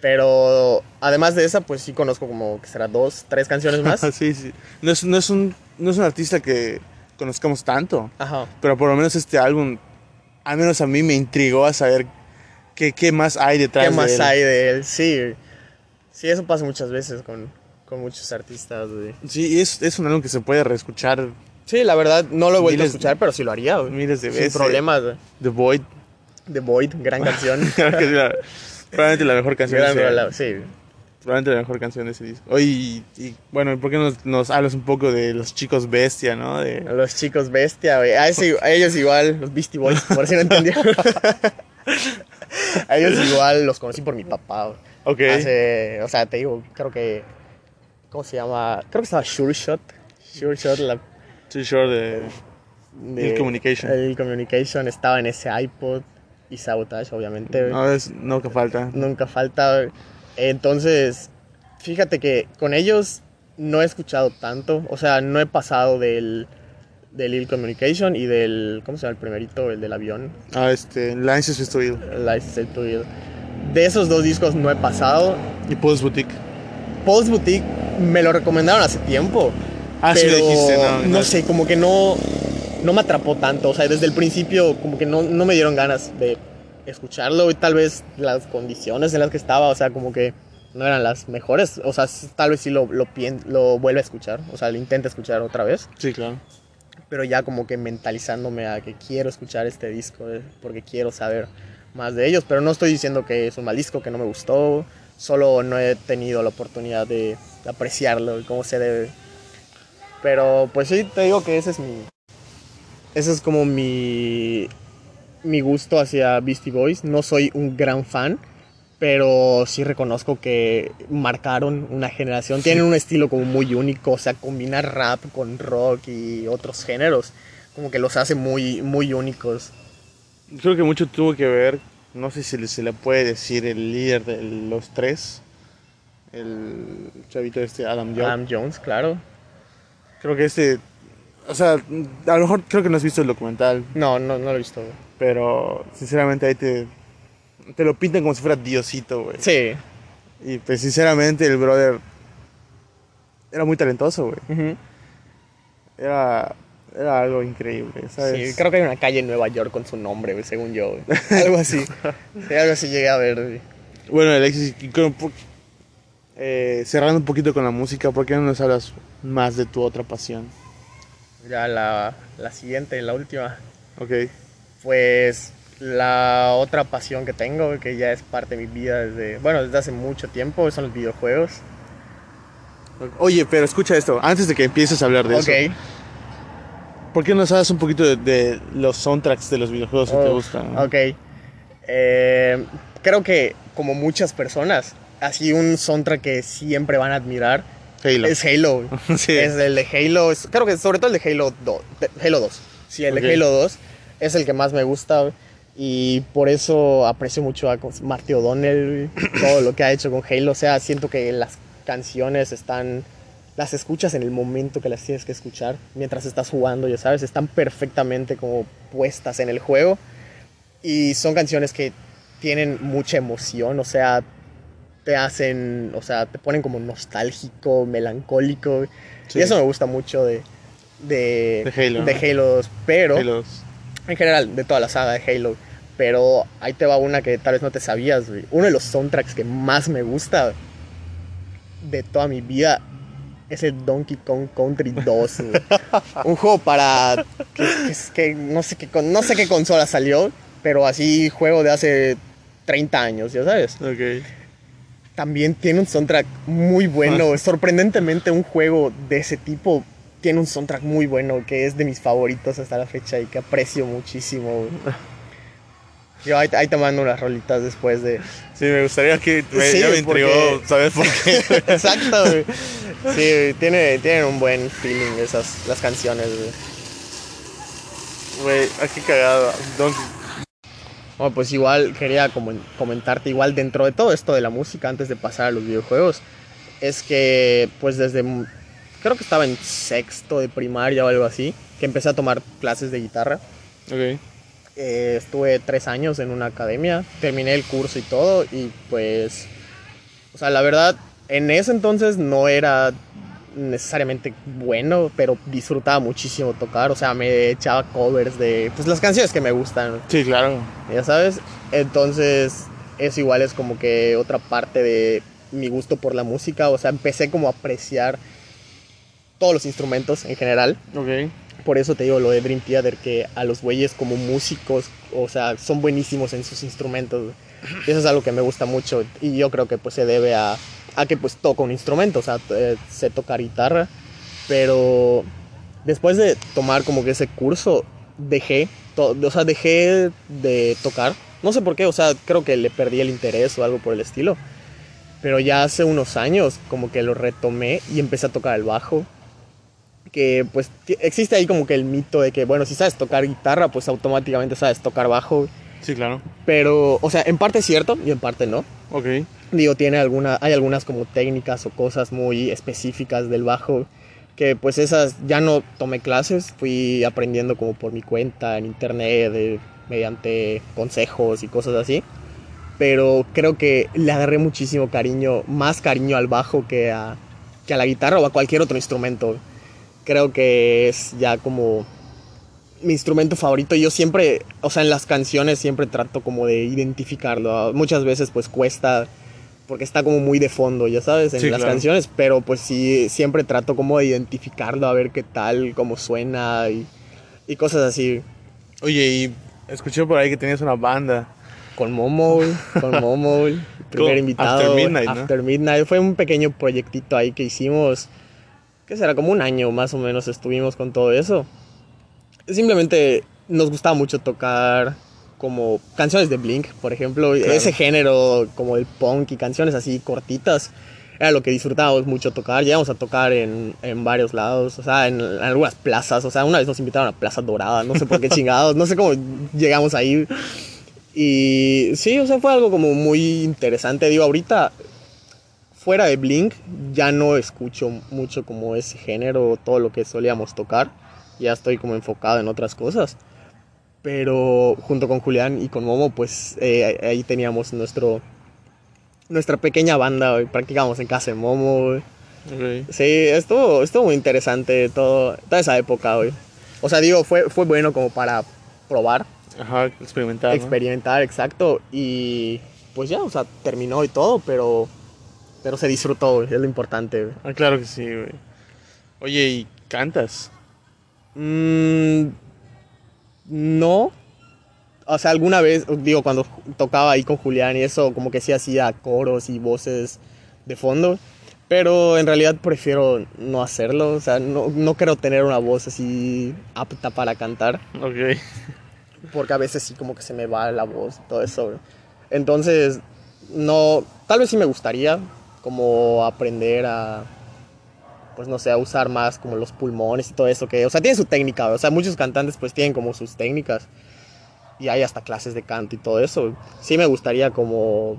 Pero además de esa, pues sí conozco como que será dos, tres canciones más. [LAUGHS] sí, sí. No es, no, es un, no es un artista que conozcamos tanto, Ajá. pero por lo menos este álbum, al menos a mí me intrigó a saber qué, qué más hay detrás ¿Qué de más él. hay de él? Sí. Sí, eso pasa muchas veces con, con muchos artistas, güey. Sí, es, es un álbum que se puede reescuchar Sí, la verdad, no lo he vuelto a Miles- escuchar, pero sí lo haría, güey. miles de Sin veces. problemas, güey. The Void. The Void, gran [LAUGHS] canción. La- probablemente la mejor canción. gran ese- rola, sí. Probablemente la mejor canción de ese disco. Oye, y, y, bueno, ¿por qué nos, nos hablas un poco de los chicos bestia, no? De, Los chicos bestia, güey. A, ese- a ellos igual, los Beastie Boys, por si no entendieron. [LAUGHS] a ellos igual los conocí por mi papá, güey. ok. Hace, o sea, te digo, creo que. ¿Cómo se llama? Creo que estaba Sure Shot. Sure Shot, la. Too Short de... de- Il Communication. El Communication estaba en ese iPod. Y Sabotage, obviamente. No, es, que falta. Nunca falta. güey. Entonces, fíjate que con ellos no he escuchado tanto. O sea, no he pasado del, del Ill Communication y del. ¿Cómo se llama el primerito? El del avión. Ah, este, License to Ill. License to Ill. De esos dos discos no he pasado. Y Pulse Boutique. Pulse Boutique me lo recomendaron hace tiempo. Ah, sí, pero lo dijiste, no, no, no. sé, como que no, no me atrapó tanto. O sea, desde el principio como que no, no me dieron ganas de escucharlo y tal vez las condiciones en las que estaba, o sea, como que no eran las mejores. O sea, tal vez sí lo, lo, lo vuelve a escuchar, o sea, lo intenta escuchar otra vez. Sí, claro. Pero ya como que mentalizándome a que quiero escuchar este disco eh, porque quiero saber más de ellos. Pero no estoy diciendo que es un mal disco, que no me gustó. Solo no he tenido la oportunidad de apreciarlo y cómo se debe. Pero pues sí, te digo que ese es mi... Ese es como mi... Mi gusto hacia Beastie Boys. No soy un gran fan. Pero sí reconozco que marcaron una generación. Tienen un estilo como muy único. O sea, combinar rap con rock y otros géneros. Como que los hace muy, muy únicos. Creo que mucho tuvo que ver, no sé si se le puede decir el líder de los tres, el chavito este Adam York. Adam Jones, claro. Creo que este, o sea, a lo mejor creo que no has visto el documental, No, no, no lo he visto. güey. pero sinceramente ahí te, te lo pintan como si fuera Diosito, güey. Sí. Y pues sinceramente el brother era muy talentoso, güey. Era, era algo increíble, ¿sabes? Sí, creo que hay una calle en Nueva York con su nombre, güey, según yo. güey. [LAUGHS] algo así. Sí, algo así llegué a ver. güey. Bueno, Alexis, con- eh, cerrando un poquito con la música, ¿por qué no nos hablas más de tu otra pasión? Ya la, la siguiente, la última. Ok. Pues la otra pasión que tengo, que ya es parte de mi vida desde, bueno, desde hace mucho tiempo, son los videojuegos. Oye, pero escucha esto, antes de que empieces a hablar de ok. eso, ¿por qué no nos hablas un poquito de, de los soundtracks de los videojuegos que te Uf, gustan? Ok. Eh, creo que como muchas personas, así un soundtrack que siempre van a admirar Halo. es Halo. [LAUGHS] Sí. Es el de Halo, es- creo que sobre todo el de Halo 2. de- Halo 2. Sí, el de Halo 2 es el que más me gusta. Y por eso aprecio mucho a Marty O'Donnell, [CLEARS THROAT] todo lo que ha hecho con Halo. O sea, siento que las canciones están. Las escuchas en el momento que las tienes que escuchar, mientras estás jugando, ya sabes, están perfectamente como puestas en el juego. Y son canciones que tienen mucha emoción, o sea, te hacen, o sea, te ponen como nostálgico, melancólico. Sí. Y eso me gusta mucho de, de, De Halo, de. Halo 2, pero Halo 2. en general de toda la saga de Halo. Pero ahí te va una que tal vez no te sabías, güey. Uno de los soundtracks que más me gusta de toda mi vida es el Donkey Kong Country 2. güey. [LAUGHS] Un juego para que, que es- que no sé qué no sé qué consola salió, pero así juego de hace 30 años, ya sabes. Ok. También tiene un soundtrack muy bueno. Sorprendentemente un juego de ese tipo tiene un soundtrack muy bueno que es de mis favoritos hasta la fecha y que aprecio muchísimo. [LAUGHS] Yo ahí, ahí te mando unas rolitas después de... Sí, me gustaría que me, Sí, ya me porque- intrigó saber por qué. [LAUGHS] Exacto, güey. [LAUGHS] Sí, tiene, tienen un buen feeling esas las canciones. güey. Güey, aquí cagado. Donkey. Bueno, pues igual quería comentarte, igual dentro de todo esto de la música, antes de pasar a los videojuegos, es que pues desde, creo que estaba en sexto de primaria o algo así, que empecé a tomar clases de guitarra. Ok. Eh, estuve tres años en una academia, terminé el curso y todo, y pues, o sea, la verdad, en ese entonces no era necesariamente bueno, pero disfrutaba muchísimo tocar, o sea, me echaba covers de pues, las canciones que me gustan. Sí, claro. Ya sabes, entonces es igual, es como que otra parte de mi gusto por la música, o sea, empecé como a apreciar todos los instrumentos en general. Ok. Por eso te digo lo de Dream Theater, que a los güeyes como músicos, o sea, son buenísimos en sus instrumentos. Eso es algo que me gusta mucho y yo creo que pues se debe a, a que pues toco un instrumento, o sea, eh, sé tocar guitarra, pero después de tomar como que ese curso, dejé, o sea, dejé de tocar. No sé por qué, o sea, creo que le perdí el interés o algo por el estilo. Pero ya hace unos años como que lo retomé y empecé a tocar el bajo. Que pues existe ahí como que el mito de que, bueno, si sabes tocar guitarra, pues automáticamente sabes tocar bajo. Sí, claro. Pero, o sea, en parte es cierto y en parte no. Ok. Digo, tiene alguna, hay algunas como técnicas o cosas muy específicas del bajo que pues esas ya no tomé clases, fui aprendiendo como por mi cuenta en internet, de- mediante consejos y cosas así. Pero creo que le agarré muchísimo cariño, más cariño al bajo que a, que a la guitarra o a cualquier otro instrumento. Creo que es ya como mi instrumento favorito. Yo siempre, o sea, en las canciones siempre trato como de identificarlo. Muchas veces pues cuesta porque está como muy de fondo, ya sabes, en Sí, las claro. canciones, pero pues sí, siempre trato como de identificarlo, a ver qué tal, cómo suena y, y cosas así. Oye, y escuché por ahí que tenías una banda. Con Momo, güey, con [LAUGHS] Momo, primer invitado. After Midnight, ¿no? After Midnight. Fue un pequeño proyectito ahí que hicimos, ¿qué será? Como un año más o menos estuvimos con todo eso. Simplemente nos gustaba mucho tocar como canciones de Blink, por ejemplo. Claro. Ese género como el punk y canciones así cortitas. Era lo que disfrutábamos mucho tocar. Llegamos a tocar en, en varios lados, o sea, en, en algunas plazas. O sea, una vez nos invitaron a Plaza Dorada, no sé por qué [LAUGHS] chingados, no sé cómo llegamos ahí. Y sí, o sea, fue algo como muy interesante. Digo, ahorita, fuera de Blink, ya no escucho mucho como ese género, todo lo que solíamos tocar. Ya estoy como enfocado en otras cosas. Pero junto con Julián y con Momo, pues eh, ahí teníamos nuestro nuestra pequeña banda, güey. practicábamos en casa de Momo. Sí, estuvo, estuvo muy interesante todo, toda esa época, güey. O sea, digo, fue, fue bueno como para probar, Ajá, experimentar. ¿no? experimentar, exacto. Y pues ya, o sea, terminó y todo, pero, pero se disfrutó, güey, es lo importante. güey. Ah, claro que sí, güey. Oye, ¿y cantas? Mm, no. O sea, alguna vez, digo, cuando tocaba ahí con Julián y eso, como que sí hacía coros y voces de fondo. Pero en realidad prefiero no hacerlo. O sea, no, no quiero tener una voz así apta para cantar. Ok. Porque a veces sí como que se me va la voz y todo eso. Entonces, no, tal vez sí me gustaría como aprender a, pues no sé, a usar más como los pulmones y todo eso. Que, o sea, tiene su técnica. O sea, muchos cantantes pues tienen como sus técnicas. Y hay hasta clases de canto y todo eso. Sí me gustaría como,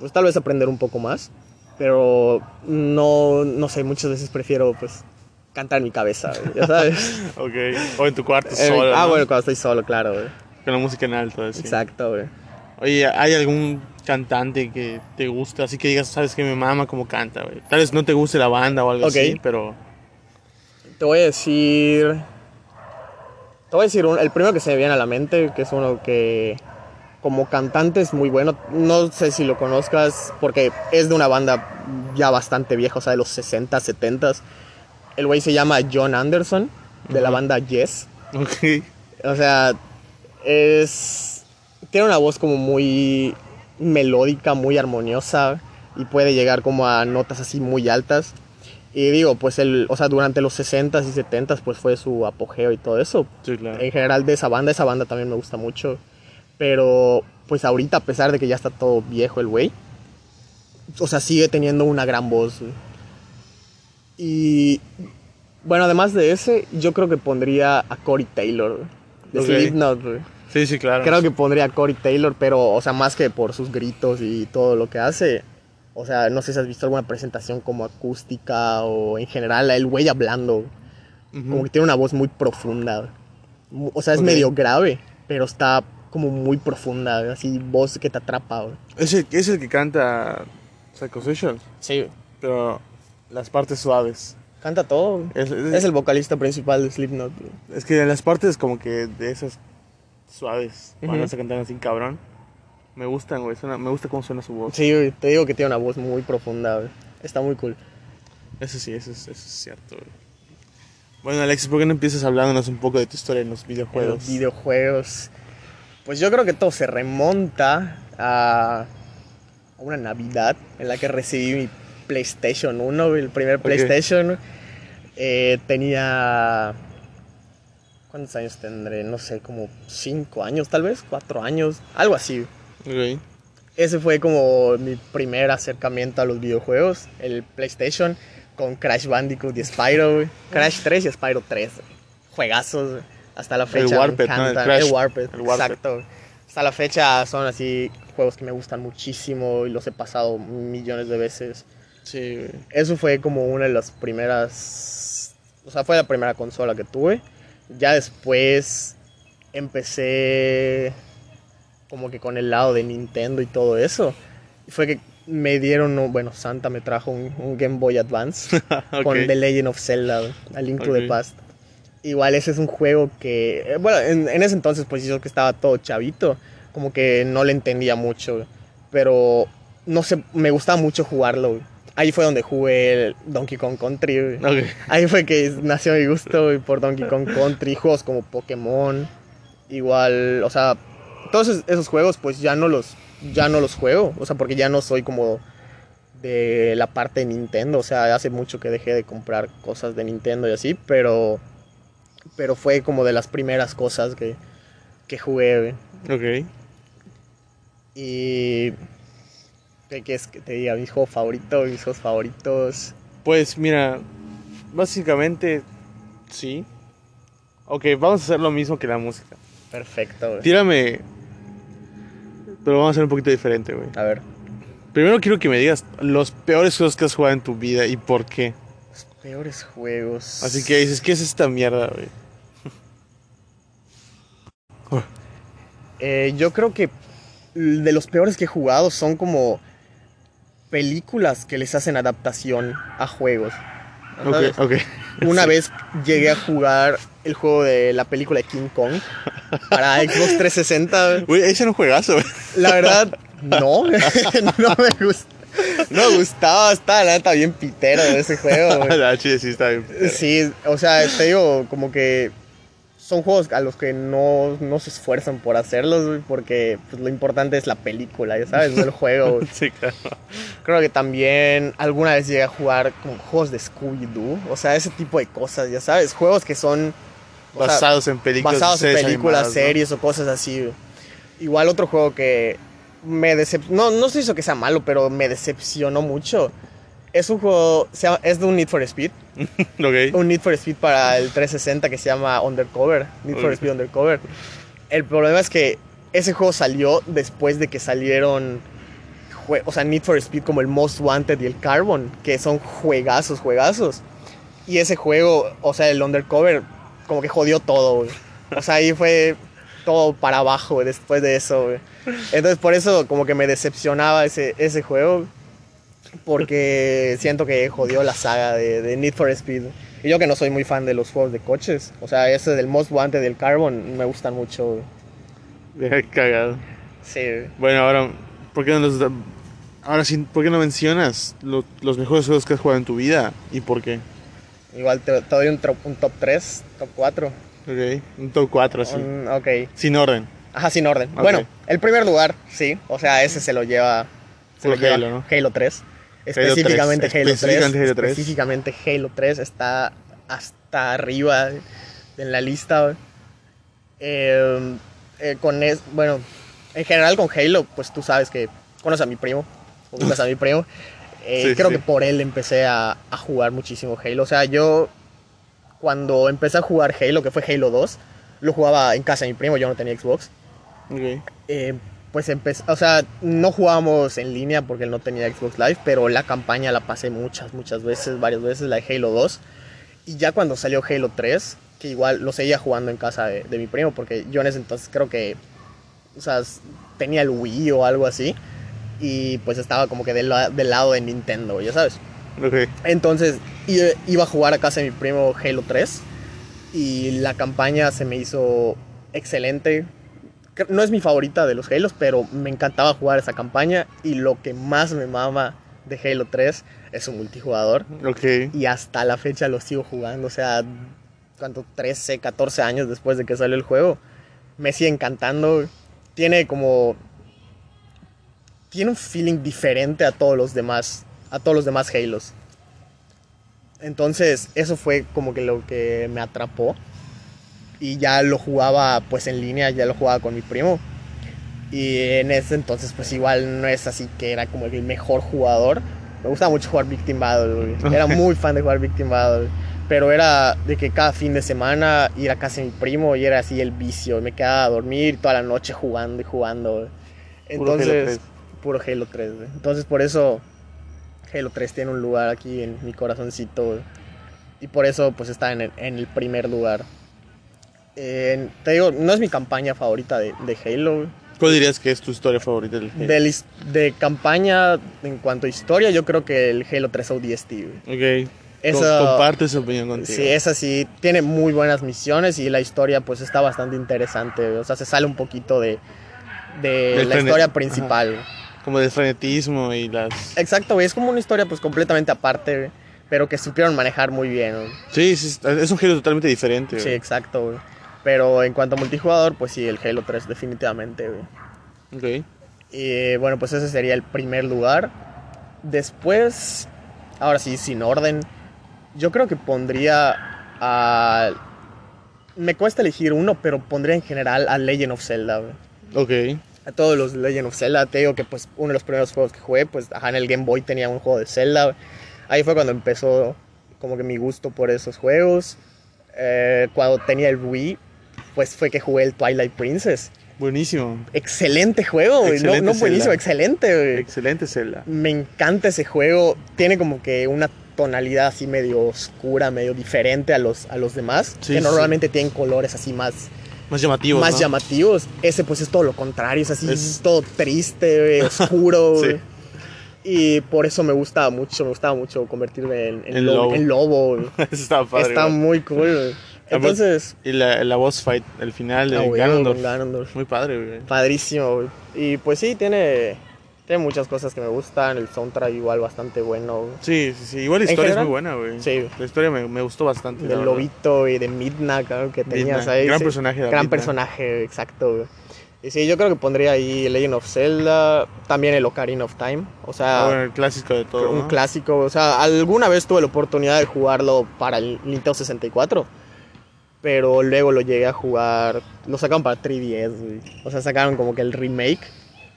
pues tal vez aprender un poco más. Pero no, no sé, muchas veces prefiero pues cantar en mi cabeza, ya sabes. [LAUGHS] Ok. O en tu cuarto [LAUGHS] Eh, solo. ah, ¿no? bueno, cuando estoy solo, claro, güey. Con la música en alto, así. Exacto, güey. Oye, ¿hay algún cantante que te gusta? Así que digas, sabes que me mama como canta, güey. Tal vez no te guste la banda o algo así, pero. Te voy a decir. Te voy a decir un- el primero que se me viene a la mente, que es uno que como cantante es muy bueno. No sé si lo conozcas, porque es de una banda ya bastante vieja, o sea, de los 60, 70. El güey se llama John Anderson, de la banda Yes. Ok. O sea, es. Tiene una voz como muy melódica, muy armoniosa y puede llegar como a notas así muy altas. Y digo, pues el, o sea, durante los 60s y 70s pues fue su apogeo y todo eso. Sí, claro. En general de esa banda, esa banda también me gusta mucho. Pero pues ahorita a pesar de que ya está todo viejo el güey, o sea, sigue teniendo una gran voz. Y bueno, además de ese, yo creo que pondría a Corey Taylor, de Ok. Slipknot. Sí, sí, claro. Creo que pondría a Corey Taylor, pero, o sea, más que por sus gritos y todo lo que hace. O sea, no sé si has visto alguna presentación como acústica o en general el güey hablando. Ujú. Como que tiene una voz muy profunda. O sea, es Ok. medio grave, pero está como muy profunda, así voz que te atrapa. Es el, es el que canta Psychosocial, Sí, pero las partes suaves. canta todo. Es, es- Es el vocalista principal de Slipknot. es que las partes como que de esas suaves, cuando se cantan así cabrón, me gustan, güey. suena- me gusta cómo suena su voz. Sí, güey, te digo que tiene una voz muy profunda. güey. Está muy cool. Eso sí, eso es, eso es cierto, güey. Bueno, Alexis, ¿por qué no empiezas hablándonos un poco de tu historia en los En videojuegos? los videojuegos. Pues yo creo que todo se remonta a una Navidad en la que recibí mi PlayStation 1, güey, el primer. PlayStation. Eh, tenía. ¿Cuántos años tendré? No sé, como 5 años tal vez, 4 años, algo así. Ok. Ese fue como mi primer acercamiento a los videojuegos, el PlayStation con Crash Bandicoot y Spyro, güey. Crash 3 y Spyro 3. Juegazos, hasta la fecha. me Warped, ¿no? El encantan. Crash, El Warped, el Warped. exacto. Hasta la fecha son así juegos que me gustan muchísimo y los he pasado millones de veces. Sí. Eso fue como una de las primeras. O sea, fue la primera consola que tuve. Ya después empecé como que con el lado de Nintendo y todo eso. Fue que me dieron, no, bueno, Santa me trajo un, un Game Boy Advance [LAUGHS] con The Legend of Zelda, A Link to the. Past. Igual ese es un juego que, eh, bueno, en, en ese entonces pues yo que estaba todo chavito, como que no le entendía mucho, pero no sé, me gustaba mucho jugarlo. Ahí fue donde jugué el Donkey Kong Country. güey. Ok. Ahí fue que nació mi gusto por Donkey Kong Country, juegos como Pokémon, igual, o sea, todos esos, esos juegos pues ya no los ya no los juego, o sea, porque ya no soy como de la parte de Nintendo, o sea, hace mucho que dejé de comprar cosas de Nintendo y así, pero pero fue como de las primeras cosas que que jugué. Ok. y ¿qué quieres que te diga? Mis juegos favoritos, mis juegos favoritos. Pues mira, básicamente sí. Ok, vamos a hacer lo mismo que la música. Perfecto. güey. Tírame. Pero vamos a hacer un poquito diferente, güey. A ver, Primero quiero que me digas los peores juegos que has jugado en tu vida y por qué. los peores juegos. Así que dices, ¿qué es esta mierda, güey? [LAUGHS] Eh, yo creo que de los peores que he jugado son como películas que les hacen adaptación a juegos. ¿sabes? Ok, ok. Una vez llegué a jugar el juego de la película de King Kong para [LAUGHS] Xbox 360. Güey, ese era un juegazo. La verdad, no, [LAUGHS] [LAUGHS] no me gusta. No me gustaba, estaba la neta bien pitero de ese juego. La chile sí está bien. Sí, o sea, te digo, como que son juegos a los que no, no se esfuerzan por hacerlos, güey, porque pues, lo importante es la película, ya sabes, no el juego. güey. [LAUGHS] Sí, claro. Creo que también alguna vez llegué a jugar como juegos de Scooby-Doo, o sea, ese tipo de cosas, ya sabes, juegos que son sea, Basados en películas. basados en series películas, animadas, ¿no? series o cosas así. güey. Igual otro juego que me decepcionó, no, no se hizo que sea malo, pero me decepcionó mucho. Es un juego, se llama- es de un Need for Speed, [LAUGHS] Ok. un Need for Speed para el 360 que se llama Undercover, Need for. Speed Undercover. El problema es que ese juego salió después de que salieron, o sea, Need for Speed como el Most Wanted y el Carbon, que son juegazos, juegazos. Y ese juego, o sea, el Undercover, como que jodió todo, güey. O sea, ahí fue todo para abajo güey, después de eso, güey. Entonces, por eso como que me decepcionaba ese, ese juego. Porque siento que jodió la saga de, de Need for Speed. Y yo que no soy muy fan de los juegos de coches. O sea, ese del Most Wanted y el Carbon me gustan mucho. [LAUGHS] Deja cagado. Sí. Bueno, ahora, ¿por qué no los da- Ahora sí, ¿por qué no mencionas lo- los mejores juegos que has jugado en tu vida y por qué? Igual te, te doy un, top 3, top 4. Ok, un top 4 así. Un- ok. Sin orden. Ajá, sin orden. Bueno, el primer lugar, sí. O sea, ese se lo lleva. Se lo lleva Halo, ¿no? Halo 3. 3, Específicamente Halo 3. específicamente Halo 3. Específicamente Halo 3 está hasta arriba en la lista. Eh, eh, con es, bueno, en general con Halo, pues tú sabes que conoces a mi primo. Ubicas a mi primo. [LAUGHS] Eh, Sí, creo sí. que por él empecé a, a jugar muchísimo Halo. O sea, yo cuando empecé a jugar Halo, que fue Halo 2, lo jugaba en casa de mi primo, yo no tenía Xbox. Ok. Pues empecé, o sea, no jugábamos en línea porque él no tenía Xbox Live, pero la campaña la pasé muchas, muchas veces, varias veces, la de Halo 2. Y ya cuando salió Halo 3, que igual lo seguía jugando en casa de, de mi primo, porque yo en ese entonces creo que, o sea, tenía el Wii o algo así, y pues estaba como que del, la- del lado de Nintendo, ya sabes. Entonces iba a jugar a casa de mi primo Halo 3 y la campaña se me hizo excelente. No es mi favorita de los Halos, pero me encantaba jugar esa campaña y lo que más me mama de Halo 3 es su multijugador Ok. y hasta la fecha lo sigo jugando, o sea, cuánto 13, 14 años después de que salió el juego, me sigue encantando. Tiene como tiene un feeling diferente a todos los demás, a todos los demás Halos. Entonces, eso fue como que lo que me atrapó. Y ya lo jugaba pues en línea, ya lo jugaba con mi primo. Y en ese entonces pues igual no es así que era como el mejor jugador. Me gustaba mucho jugar Victim Battle, güey. Era muy fan de jugar Victim Battle. Pero era de que cada fin de semana ir a casa de mi primo y era así el vicio. Me quedaba a dormir toda la noche jugando y jugando. güey. Puro Halo Entonces, 3. puro Halo 3, güey. Entonces, por eso Halo 3 tiene un lugar aquí en mi corazoncito, güey. Y por eso, pues, está en el, en el primer lugar. Eh, te digo, no es mi campaña favorita de, de Halo, güey. ¿Cuál dirías que es tu historia favorita del Halo? De, lis- de campaña, en cuanto a historia, yo creo que el Halo 3 ODST, güey. Ok. Co- Comparte esa opinión contigo. Sí, esa sí, tiene muy buenas misiones y la historia pues está bastante interesante, güey. o sea, se sale un poquito de, de Del la historia Ajá. principal. güey. Como del frenetismo y las... Exacto, güey, es como una historia pues completamente aparte, güey, pero que supieron manejar muy bien. güey. Sí, sí, es un Halo totalmente diferente. Sí, güey. exacto, güey. Pero en cuanto a multijugador, pues sí, el Halo 3 definitivamente, güey. Ok. Y bueno, pues ese sería el primer lugar. Después, ahora sí, sin orden, yo creo que pondría a... Me cuesta elegir uno, pero pondría en general a Legend of Zelda, güey. Ok. A todos los Legend of Zelda, te digo que pues uno de los primeros juegos que jugué, pues ajá, en el Game Boy tenía un juego de Zelda. güey. Ahí fue cuando empezó como que mi gusto por esos juegos. Eh, cuando tenía el Wii, pues fue que jugué el Twilight Princess. Buenísimo. Excelente juego, güey. No, buenísimo, excelente, güey. Excelente Zelda. Me encanta ese juego. Tiene como que una tonalidad así medio oscura, medio diferente a los, a los demás. Sí, que sí. normalmente tienen colores así más, Más llamativo. más ¿no? llamativos. Ese pues es todo lo contrario, es así Es- todo triste, güey, [LAUGHS] oscuro. Sí. güey. Y por eso me gustaba mucho, me gustaba mucho convertirme en, en En lobo. lobo. en lobo. [LAUGHS] Eso estaba padre. Está güey. muy cool, güey. Entonces, Y la, la boss fight, el final de ah, Ganondorf. Ganondorf. Muy padre, güey. Padrísimo, güey. Y pues sí, tiene, tiene muchas cosas que me gustan. El soundtrack igual bastante bueno. güey. Sí, sí, sí. Igual la ¿En historia general? es muy buena, güey. Sí. La historia me, me gustó bastante. Del lobito y de Midna, claro, que tenías Midna. ahí. Gran sí. personaje, Gran Midna. personaje, exacto, güey. Y sí, yo creo que pondría ahí Legend of Zelda, también el Ocarina of Time. O sea, Ah, bueno, el clásico de todo. un ¿no? clásico. O sea, alguna vez tuve la oportunidad de jugarlo para el Nintendo 64. Pero luego lo llegué a jugar. Lo sacaron para 3DS, güey. O sea, sacaron como que el remake.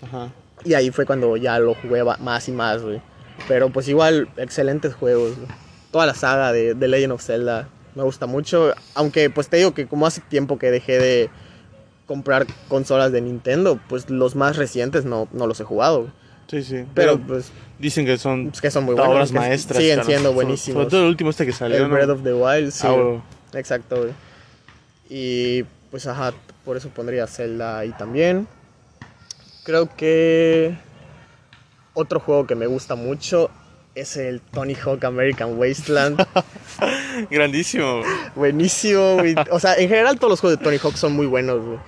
Ajá. Y ahí fue cuando ya lo jugué más y más, güey. Pero pues igual, excelentes juegos. güey. Toda la saga de, de Legend of Zelda me gusta mucho. Aunque pues te digo que como hace tiempo que dejé de comprar consolas de Nintendo, pues los más recientes no, no los he jugado. güey. Sí, sí. Pero, Pero, pues dicen que son es que son muy buenos. obras maestras. Siguen cara. siendo Sobre- buenísimos. Sobre todo el último este que salió. el ¿no? Breath of the Wild, sí. Ah, güey. Exacto, güey. Y pues ajá, por eso pondría Zelda ahí también. Creo que otro juego que me gusta mucho es el Tony Hawk American Wasteland. [LAUGHS] Grandísimo. Buenísimo, güey. O sea, en general todos los juegos de Tony Hawk son muy buenos, güey.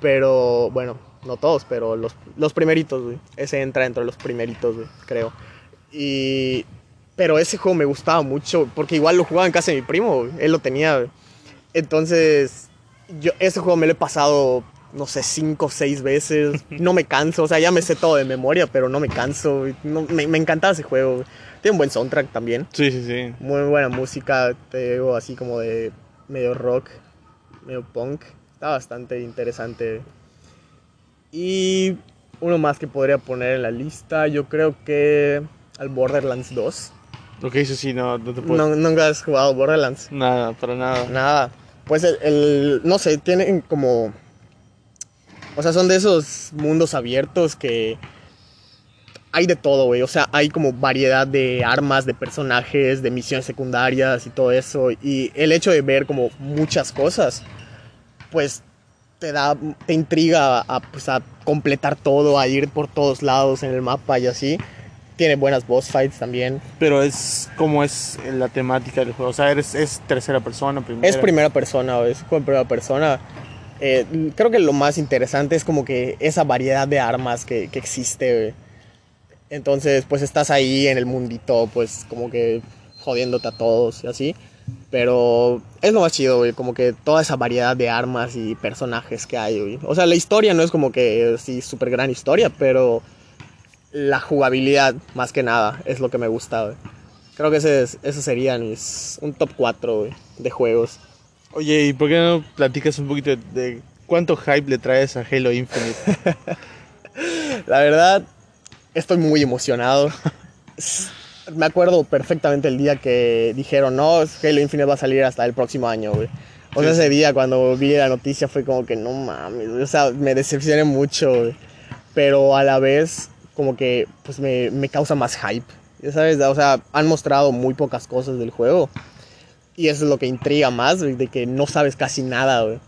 Pero, bueno, no todos, pero los, los primeritos, güey. Ese entra dentro de los primeritos, güey, creo. Y... Pero ese juego me gustaba mucho, porque igual lo jugaba en casa de mi primo, güey. Él lo tenía, güey. Entonces, yo ese juego me lo he pasado, no sé, cinco o seis veces. No me canso, o sea, ya me sé todo de memoria, pero no me canso. No, me, me encantaba ese juego. Tiene un buen soundtrack también. Sí, sí, sí. Muy buena música, te digo, así como de medio rock, medio punk. Está bastante interesante. Y uno más que podría poner en la lista, yo creo que al Borderlands 2. Ok, eso sí, no, no te puedo. No, nunca has jugado Borderlands. Nada, para nada. Nada. Pues el, el- no sé, tienen como... O sea, son de esos mundos abiertos que... Hay de todo, güey. O sea, hay como variedad de armas, de personajes, de misiones secundarias y todo eso. Y el hecho de ver como muchas cosas, pues te da, te intriga a, pues, a completar todo, a ir por todos lados en el mapa y así. Tiene buenas boss fights también. Pero es como es la temática del juego. O sea, eres, es tercera persona, primera. Es primera persona, es en primera persona. Eh, creo que lo más interesante es como que esa variedad de armas que, que existe, güey. Entonces, pues estás ahí en el mundito, pues como que jodiéndote a todos y así. Pero es lo más chido, güey, como que toda esa variedad de armas y personajes que hay, güey. O sea, la historia no es como que sí, súper gran historia, pero la jugabilidad, más que nada, es lo que me gusta, güey. Creo que ese, es- esos serían mis, un top 4, güey, de juegos. Oye, ¿y por qué no platicas un poquito de, de cuánto hype le traes a Halo Infinite? [LAUGHS] La verdad, estoy muy emocionado. Me acuerdo perfectamente el día que dijeron, no, Halo Infinite va a salir hasta el próximo año, güey. O sea, Sí, ese día cuando vi la noticia fue como que no mames. O sea, me decepcioné mucho, güey. pero a la vez como que pues me, me causa más hype. Ya sabes, o sea, han mostrado muy pocas cosas del juego. Y eso es lo que intriga más, güey, de que no sabes casi nada, güey.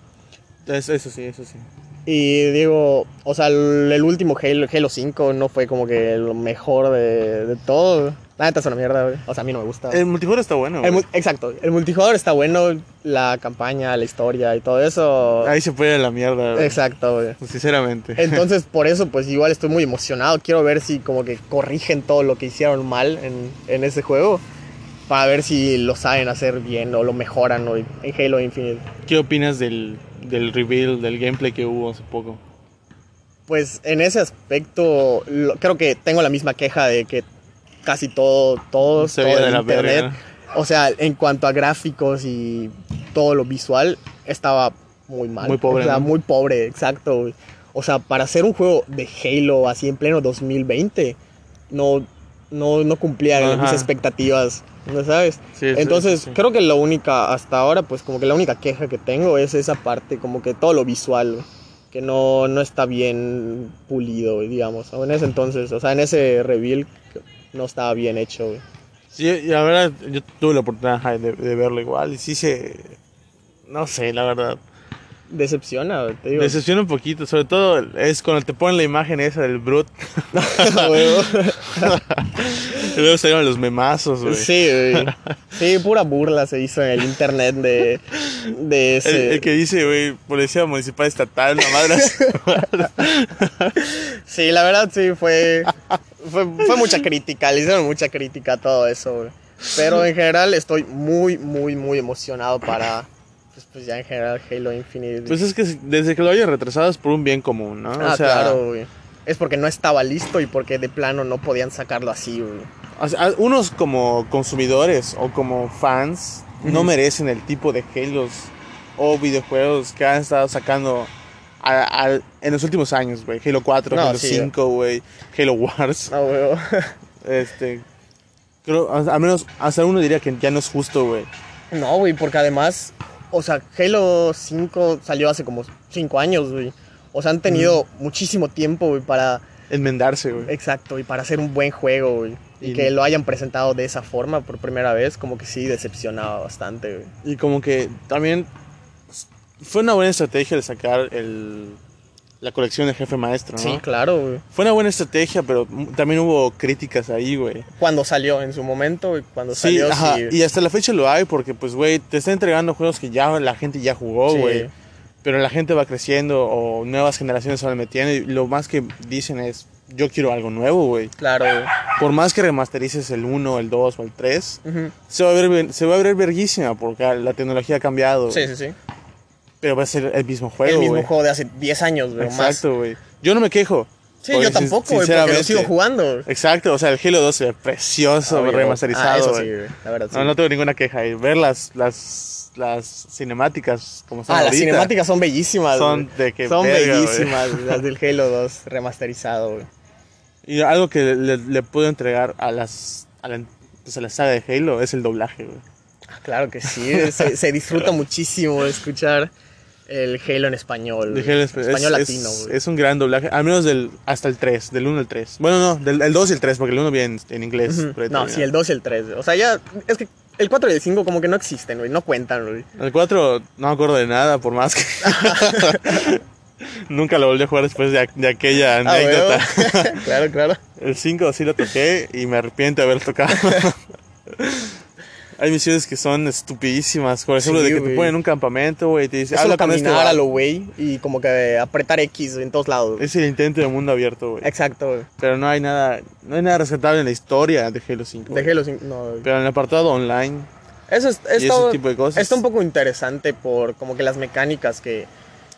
Eso, eso sí, eso sí. Y digo, o sea, el, el último Halo, Halo 5 no fue como que lo mejor de, de todo. güey. La neta es una mierda, güey. O sea, a mí no me gusta. El multijugador está bueno. El exacto, el multijugador está bueno, la campaña, la historia y todo eso. Ahí se puede la mierda. güey. Exacto, güey. Sinceramente. Entonces, [LAUGHS] por eso, pues igual estoy muy emocionado. Quiero ver si como que corrigen todo lo que hicieron mal en, en ese juego. Para ver si lo saben hacer bien o lo mejoran ¿no? en Halo Infinite. ¿Qué opinas del, del reveal, del gameplay que hubo hace poco? Pues en ese aspecto, lo- creo que tengo la misma queja de que casi todo, todo, Se todo el de internet. O sea, en cuanto a gráficos y todo lo visual, estaba muy mal. Muy pobre, O sea, ¿no? muy pobre, exacto. O sea, para hacer un juego de Halo así en pleno 2020, no, no, no cumplía Ajá. mis expectativas, ¿no sabes? Sí, Entonces, sí, sí. creo que la única, hasta ahora, pues como que la única queja que tengo es esa parte, como que todo lo visual, que no, no está bien pulido, digamos. O en ese entonces, o sea, en ese reveal no estaba bien hecho, güey. Sí, y la verdad, yo tuve la oportunidad de, de verlo igual y sí se... No sé, la verdad. Decepciona, te digo. Decepciona un poquito, sobre todo es cuando te ponen la imagen esa del Brut [LAUGHS] [LAUGHS] y luego salieron los memazos, güey. sí, güey. Sí, pura burla se hizo en el internet de, de ese. el que dice, güey, policía municipal estatal, una madre. [LAUGHS] Sí, la verdad sí fue, fue, fue mucha crítica, le hicieron mucha crítica a todo eso, güey. Pero en general estoy muy, muy, muy emocionado para, pues, ya en general Halo Infinite. Pues es que desde que lo hayan retrasado es por un bien común, ¿no? ah, o sea, claro, güey. Es porque no estaba listo y porque de plano no podían sacarlo así, güey. o sea, unos como consumidores o como fans no merecen el tipo de Halos o videojuegos que han estado sacando a- al- en los últimos años, güey. Halo 4, No, Halo sí, 5, güey. Halo Wars. No, güey. Este. Creo, a- al menos hasta uno diría que ya no es justo, güey. No, güey, porque además, o sea, Halo 5 salió hace como 5 años, güey. O sea, han tenido muchísimo tiempo, güey, para... Enmendarse, güey. Exacto, y para hacer un buen juego, güey. Y, Y- que lo hayan presentado de esa forma por primera vez, como que sí decepcionaba bastante, güey. Y como que también fue una buena estrategia de sacar el, la colección de jefe maestro, ¿no? Sí, claro, güey. Fue una buena estrategia, pero también hubo críticas ahí, güey. Cuando salió en su momento, güey, cuando Sí, salió, ajá, sí. y hasta la fecha lo hay porque, pues, güey, te está entregando juegos que ya la gente ya jugó, Sí. güey. Pero la gente va creciendo o nuevas generaciones se van metiendo y lo más que dicen es, yo quiero algo nuevo, güey. Claro, güey. Por más que remasterices el 1, el 2 o el 3, Ujú. se va a ver, se va a ver verguísima porque la tecnología ha cambiado. Sí, sí, sí. Pero va a ser el mismo juego, el mismo juego de hace 10 años, güey. Exacto, güey. Yo no me quejo. Sí, yo tampoco, güey, porque lo sigo jugando. Exacto, o sea, el Halo 2 se ve precioso, Obvio. remasterizado. Ah, sí, la verdad, sí. No, no tengo ninguna queja. Y ver las, las, las cinemáticas como están Ah, las cinemáticas son bellísimas, son de que Son verga, bellísimas, las del Halo 2 remasterizado, güey. Y algo que le, le puedo entregar a las a la, pues, a la saga de Halo es el doblaje, güey. Ah, Claro que sí, se, se disfruta muchísimo escuchar el Halo en español. Güey. Halo es, español es- latino, es, güey. es un gran doblaje, al menos del hasta el 3, del 1 al 3. Bueno, no, del el 2 y el 3, porque el 1 viene en, en inglés. Ujú. No, predeterminado. sí, el 2 y el 3. O sea, ya. Es que el 4 y el 5 como que no existen, güey. No cuentan, güey. El 4 no me acuerdo de nada, por más que. [LAUGHS] Nunca lo volví a jugar después de, de aquella Ah, anécdota. güey. [LAUGHS] claro, claro. El 5 sí lo toqué y me arrepiento de haber tocado. [LAUGHS] Hay misiones que son estupidísimas. Por ejemplo, Sí, de que güey. te ponen en un campamento, güey, te dicen, habla con este caminar a vato". lo güey y como que apretar X en todos lados. Es el intento de mundo abierto, güey. Exacto, güey. Pero no hay nada, no hay nada rescatable en la historia de Halo 5. De güey. Halo 5. No. Pero en el apartado online Eso es, y esto- ese tipo de cosas. está un poco interesante por como que las mecánicas que,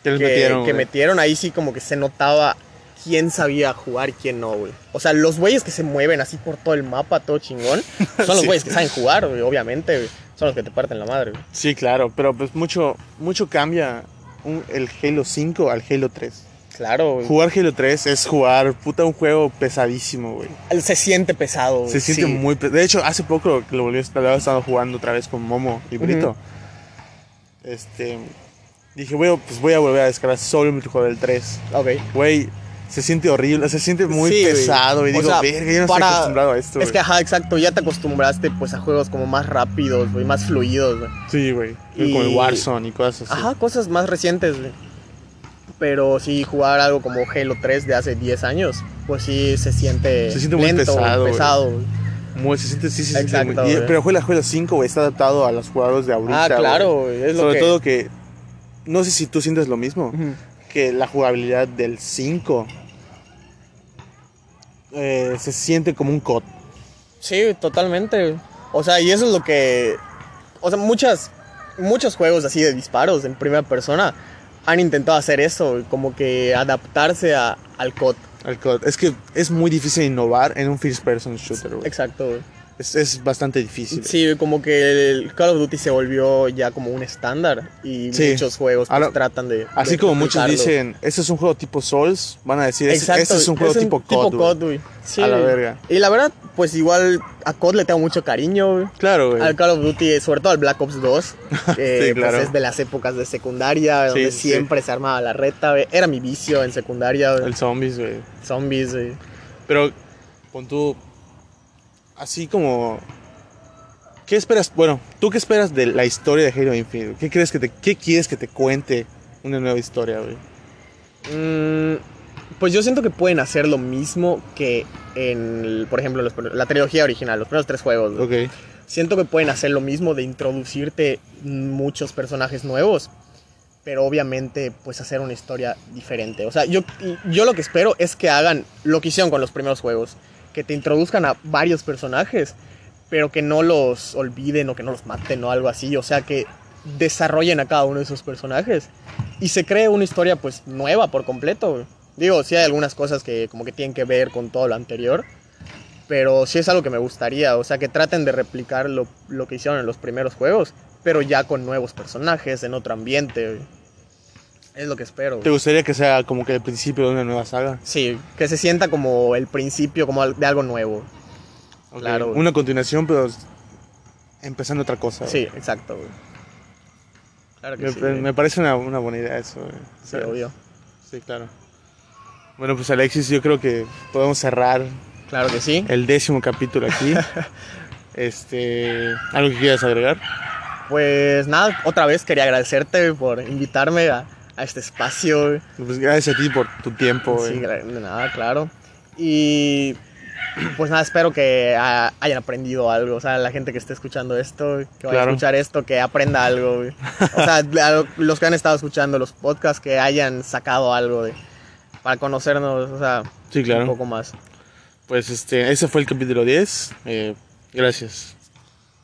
que metieron. que metieron ahí sí como que se notaba quién sabía jugar y quién no, güey. O sea, los güeyes que se mueven así por todo el mapa, todo chingón, [LAUGHS] son los Sí. güeyes que saben jugar, güey, obviamente, güey. Son los que te parten la madre, güey. Sí, claro, pero pues mucho, mucho cambia un- el Halo 5 al Halo 3. Claro, güey. Jugar Halo 3 es jugar, puta, un juego pesadísimo, güey. Se siente pesado, güey. Se siente sí. muy... pe- De hecho, hace poco que lo volví a estar, jugando otra vez con Momo y Brito. Este... Dije, güey, pues voy a volver a descargar solo el multijugador del 3. Ok. Güey, se siente horrible, se siente muy Sí, pesado. Y O digo, sea, verga, yo no para- estoy acostumbrado a esto. Es güey". que, ajá, exacto, ya te acostumbraste pues a juegos como más rápidos, güey, más fluidos, güey. Sí, güey. y- Como el Warzone y cosas así. Ajá, cosas más recientes, güey. Pero sí, jugar algo como Halo 3 de hace 10 años, pues sí se siente, Se siente muy lento, pesado, güey. pesado. Muy, se siente, sí, se siente Exacto, muy- y- güey. Pero juega Halo 5, güey, está adaptado a los jugadores de ahorita. Ah, claro, güey, es lo Sobre que... todo que. No sé si tú sientes lo mismo. Ujú. Que la jugabilidad del 5 eh, se siente como un COD. Sí, totalmente. O sea, y eso es lo que. O sea, muchas, muchos juegos así de disparos en primera persona han intentado hacer eso, como que adaptarse a, al COD. al COD. Es que es muy difícil innovar en un first person shooter, güey. Exacto. güey. Es, es bastante difícil. Sí, como que el Call of Duty se volvió ya como un estándar y Sí. muchos juegos pues, Ahora, tratan de. Así de como muchos dicen, este es un juego tipo Souls, van a decir, "Este- Exacto, este es un juego tipo COD. güey". güey. Sí, A la verga. Y la verdad, pues igual a COD le tengo mucho cariño, güey. Claro, güey. Al Call of Duty, sobre todo al Black Ops 2, [LAUGHS] que Sí, claro. pues es de las épocas de secundaria, donde Sí, siempre se armaba la reta, güey. Era mi vicio en secundaria, güey. El zombies, güey. Zombies, güey. Pero, pon tú, así como... ¿Qué esperas? Bueno, ¿tú qué esperas de la historia de Halo Infinite? ¿Qué crees que te, qué quieres que te cuente una nueva historia, güey? Mm, pues yo siento que pueden hacer lo mismo que en, el- por ejemplo, los- la trilogía original, los primeros tres juegos. güey. Ok. Siento que pueden hacer lo mismo de introducirte muchos personajes nuevos, pero obviamente pues hacer una historia diferente. O sea, yo, yo lo que espero es que hagan lo que hicieron con los primeros juegos, que te introduzcan a varios personajes, pero que no los olviden o que no los maten o algo así. O sea, que desarrollen a cada uno de esos personajes y se cree una historia pues nueva por completo. Digo, sí hay algunas cosas que como que tienen que ver con todo lo anterior, pero sí es algo que me gustaría, o sea, que traten de replicar lo que hicieron en los primeros juegos, pero ya con nuevos personajes, en otro ambiente. Es lo que espero. ¿Te gustaría que sea como que el principio de una nueva saga? Sí, que se sienta como el principio, como de algo nuevo. Claro, güey. Una continuación, pero empezando otra cosa. güey. Sí, exacto. güey. Claro que Me, sí. me- parece una, una buena idea eso. Sí, obvio. Sí, claro. Bueno, pues Alexis, yo creo que podemos cerrar Claro que sí. el décimo capítulo aquí. [LAUGHS] este, ¿algo que quieras agregar? Pues nada, otra vez quería agradecerte por invitarme a, a este espacio. Pues gracias a ti por tu tiempo. Sí, de nada, claro. Y pues nada, espero que hayan aprendido algo. O sea, la gente que esté escuchando esto, que vaya Claro. a escuchar esto, que aprenda algo. güey. O sea, los que han estado escuchando los podcasts, que hayan sacado algo de, para conocernos, o sea, Sí, claro. un poco más. Pues este, ese fue el capítulo 10. Eh, gracias.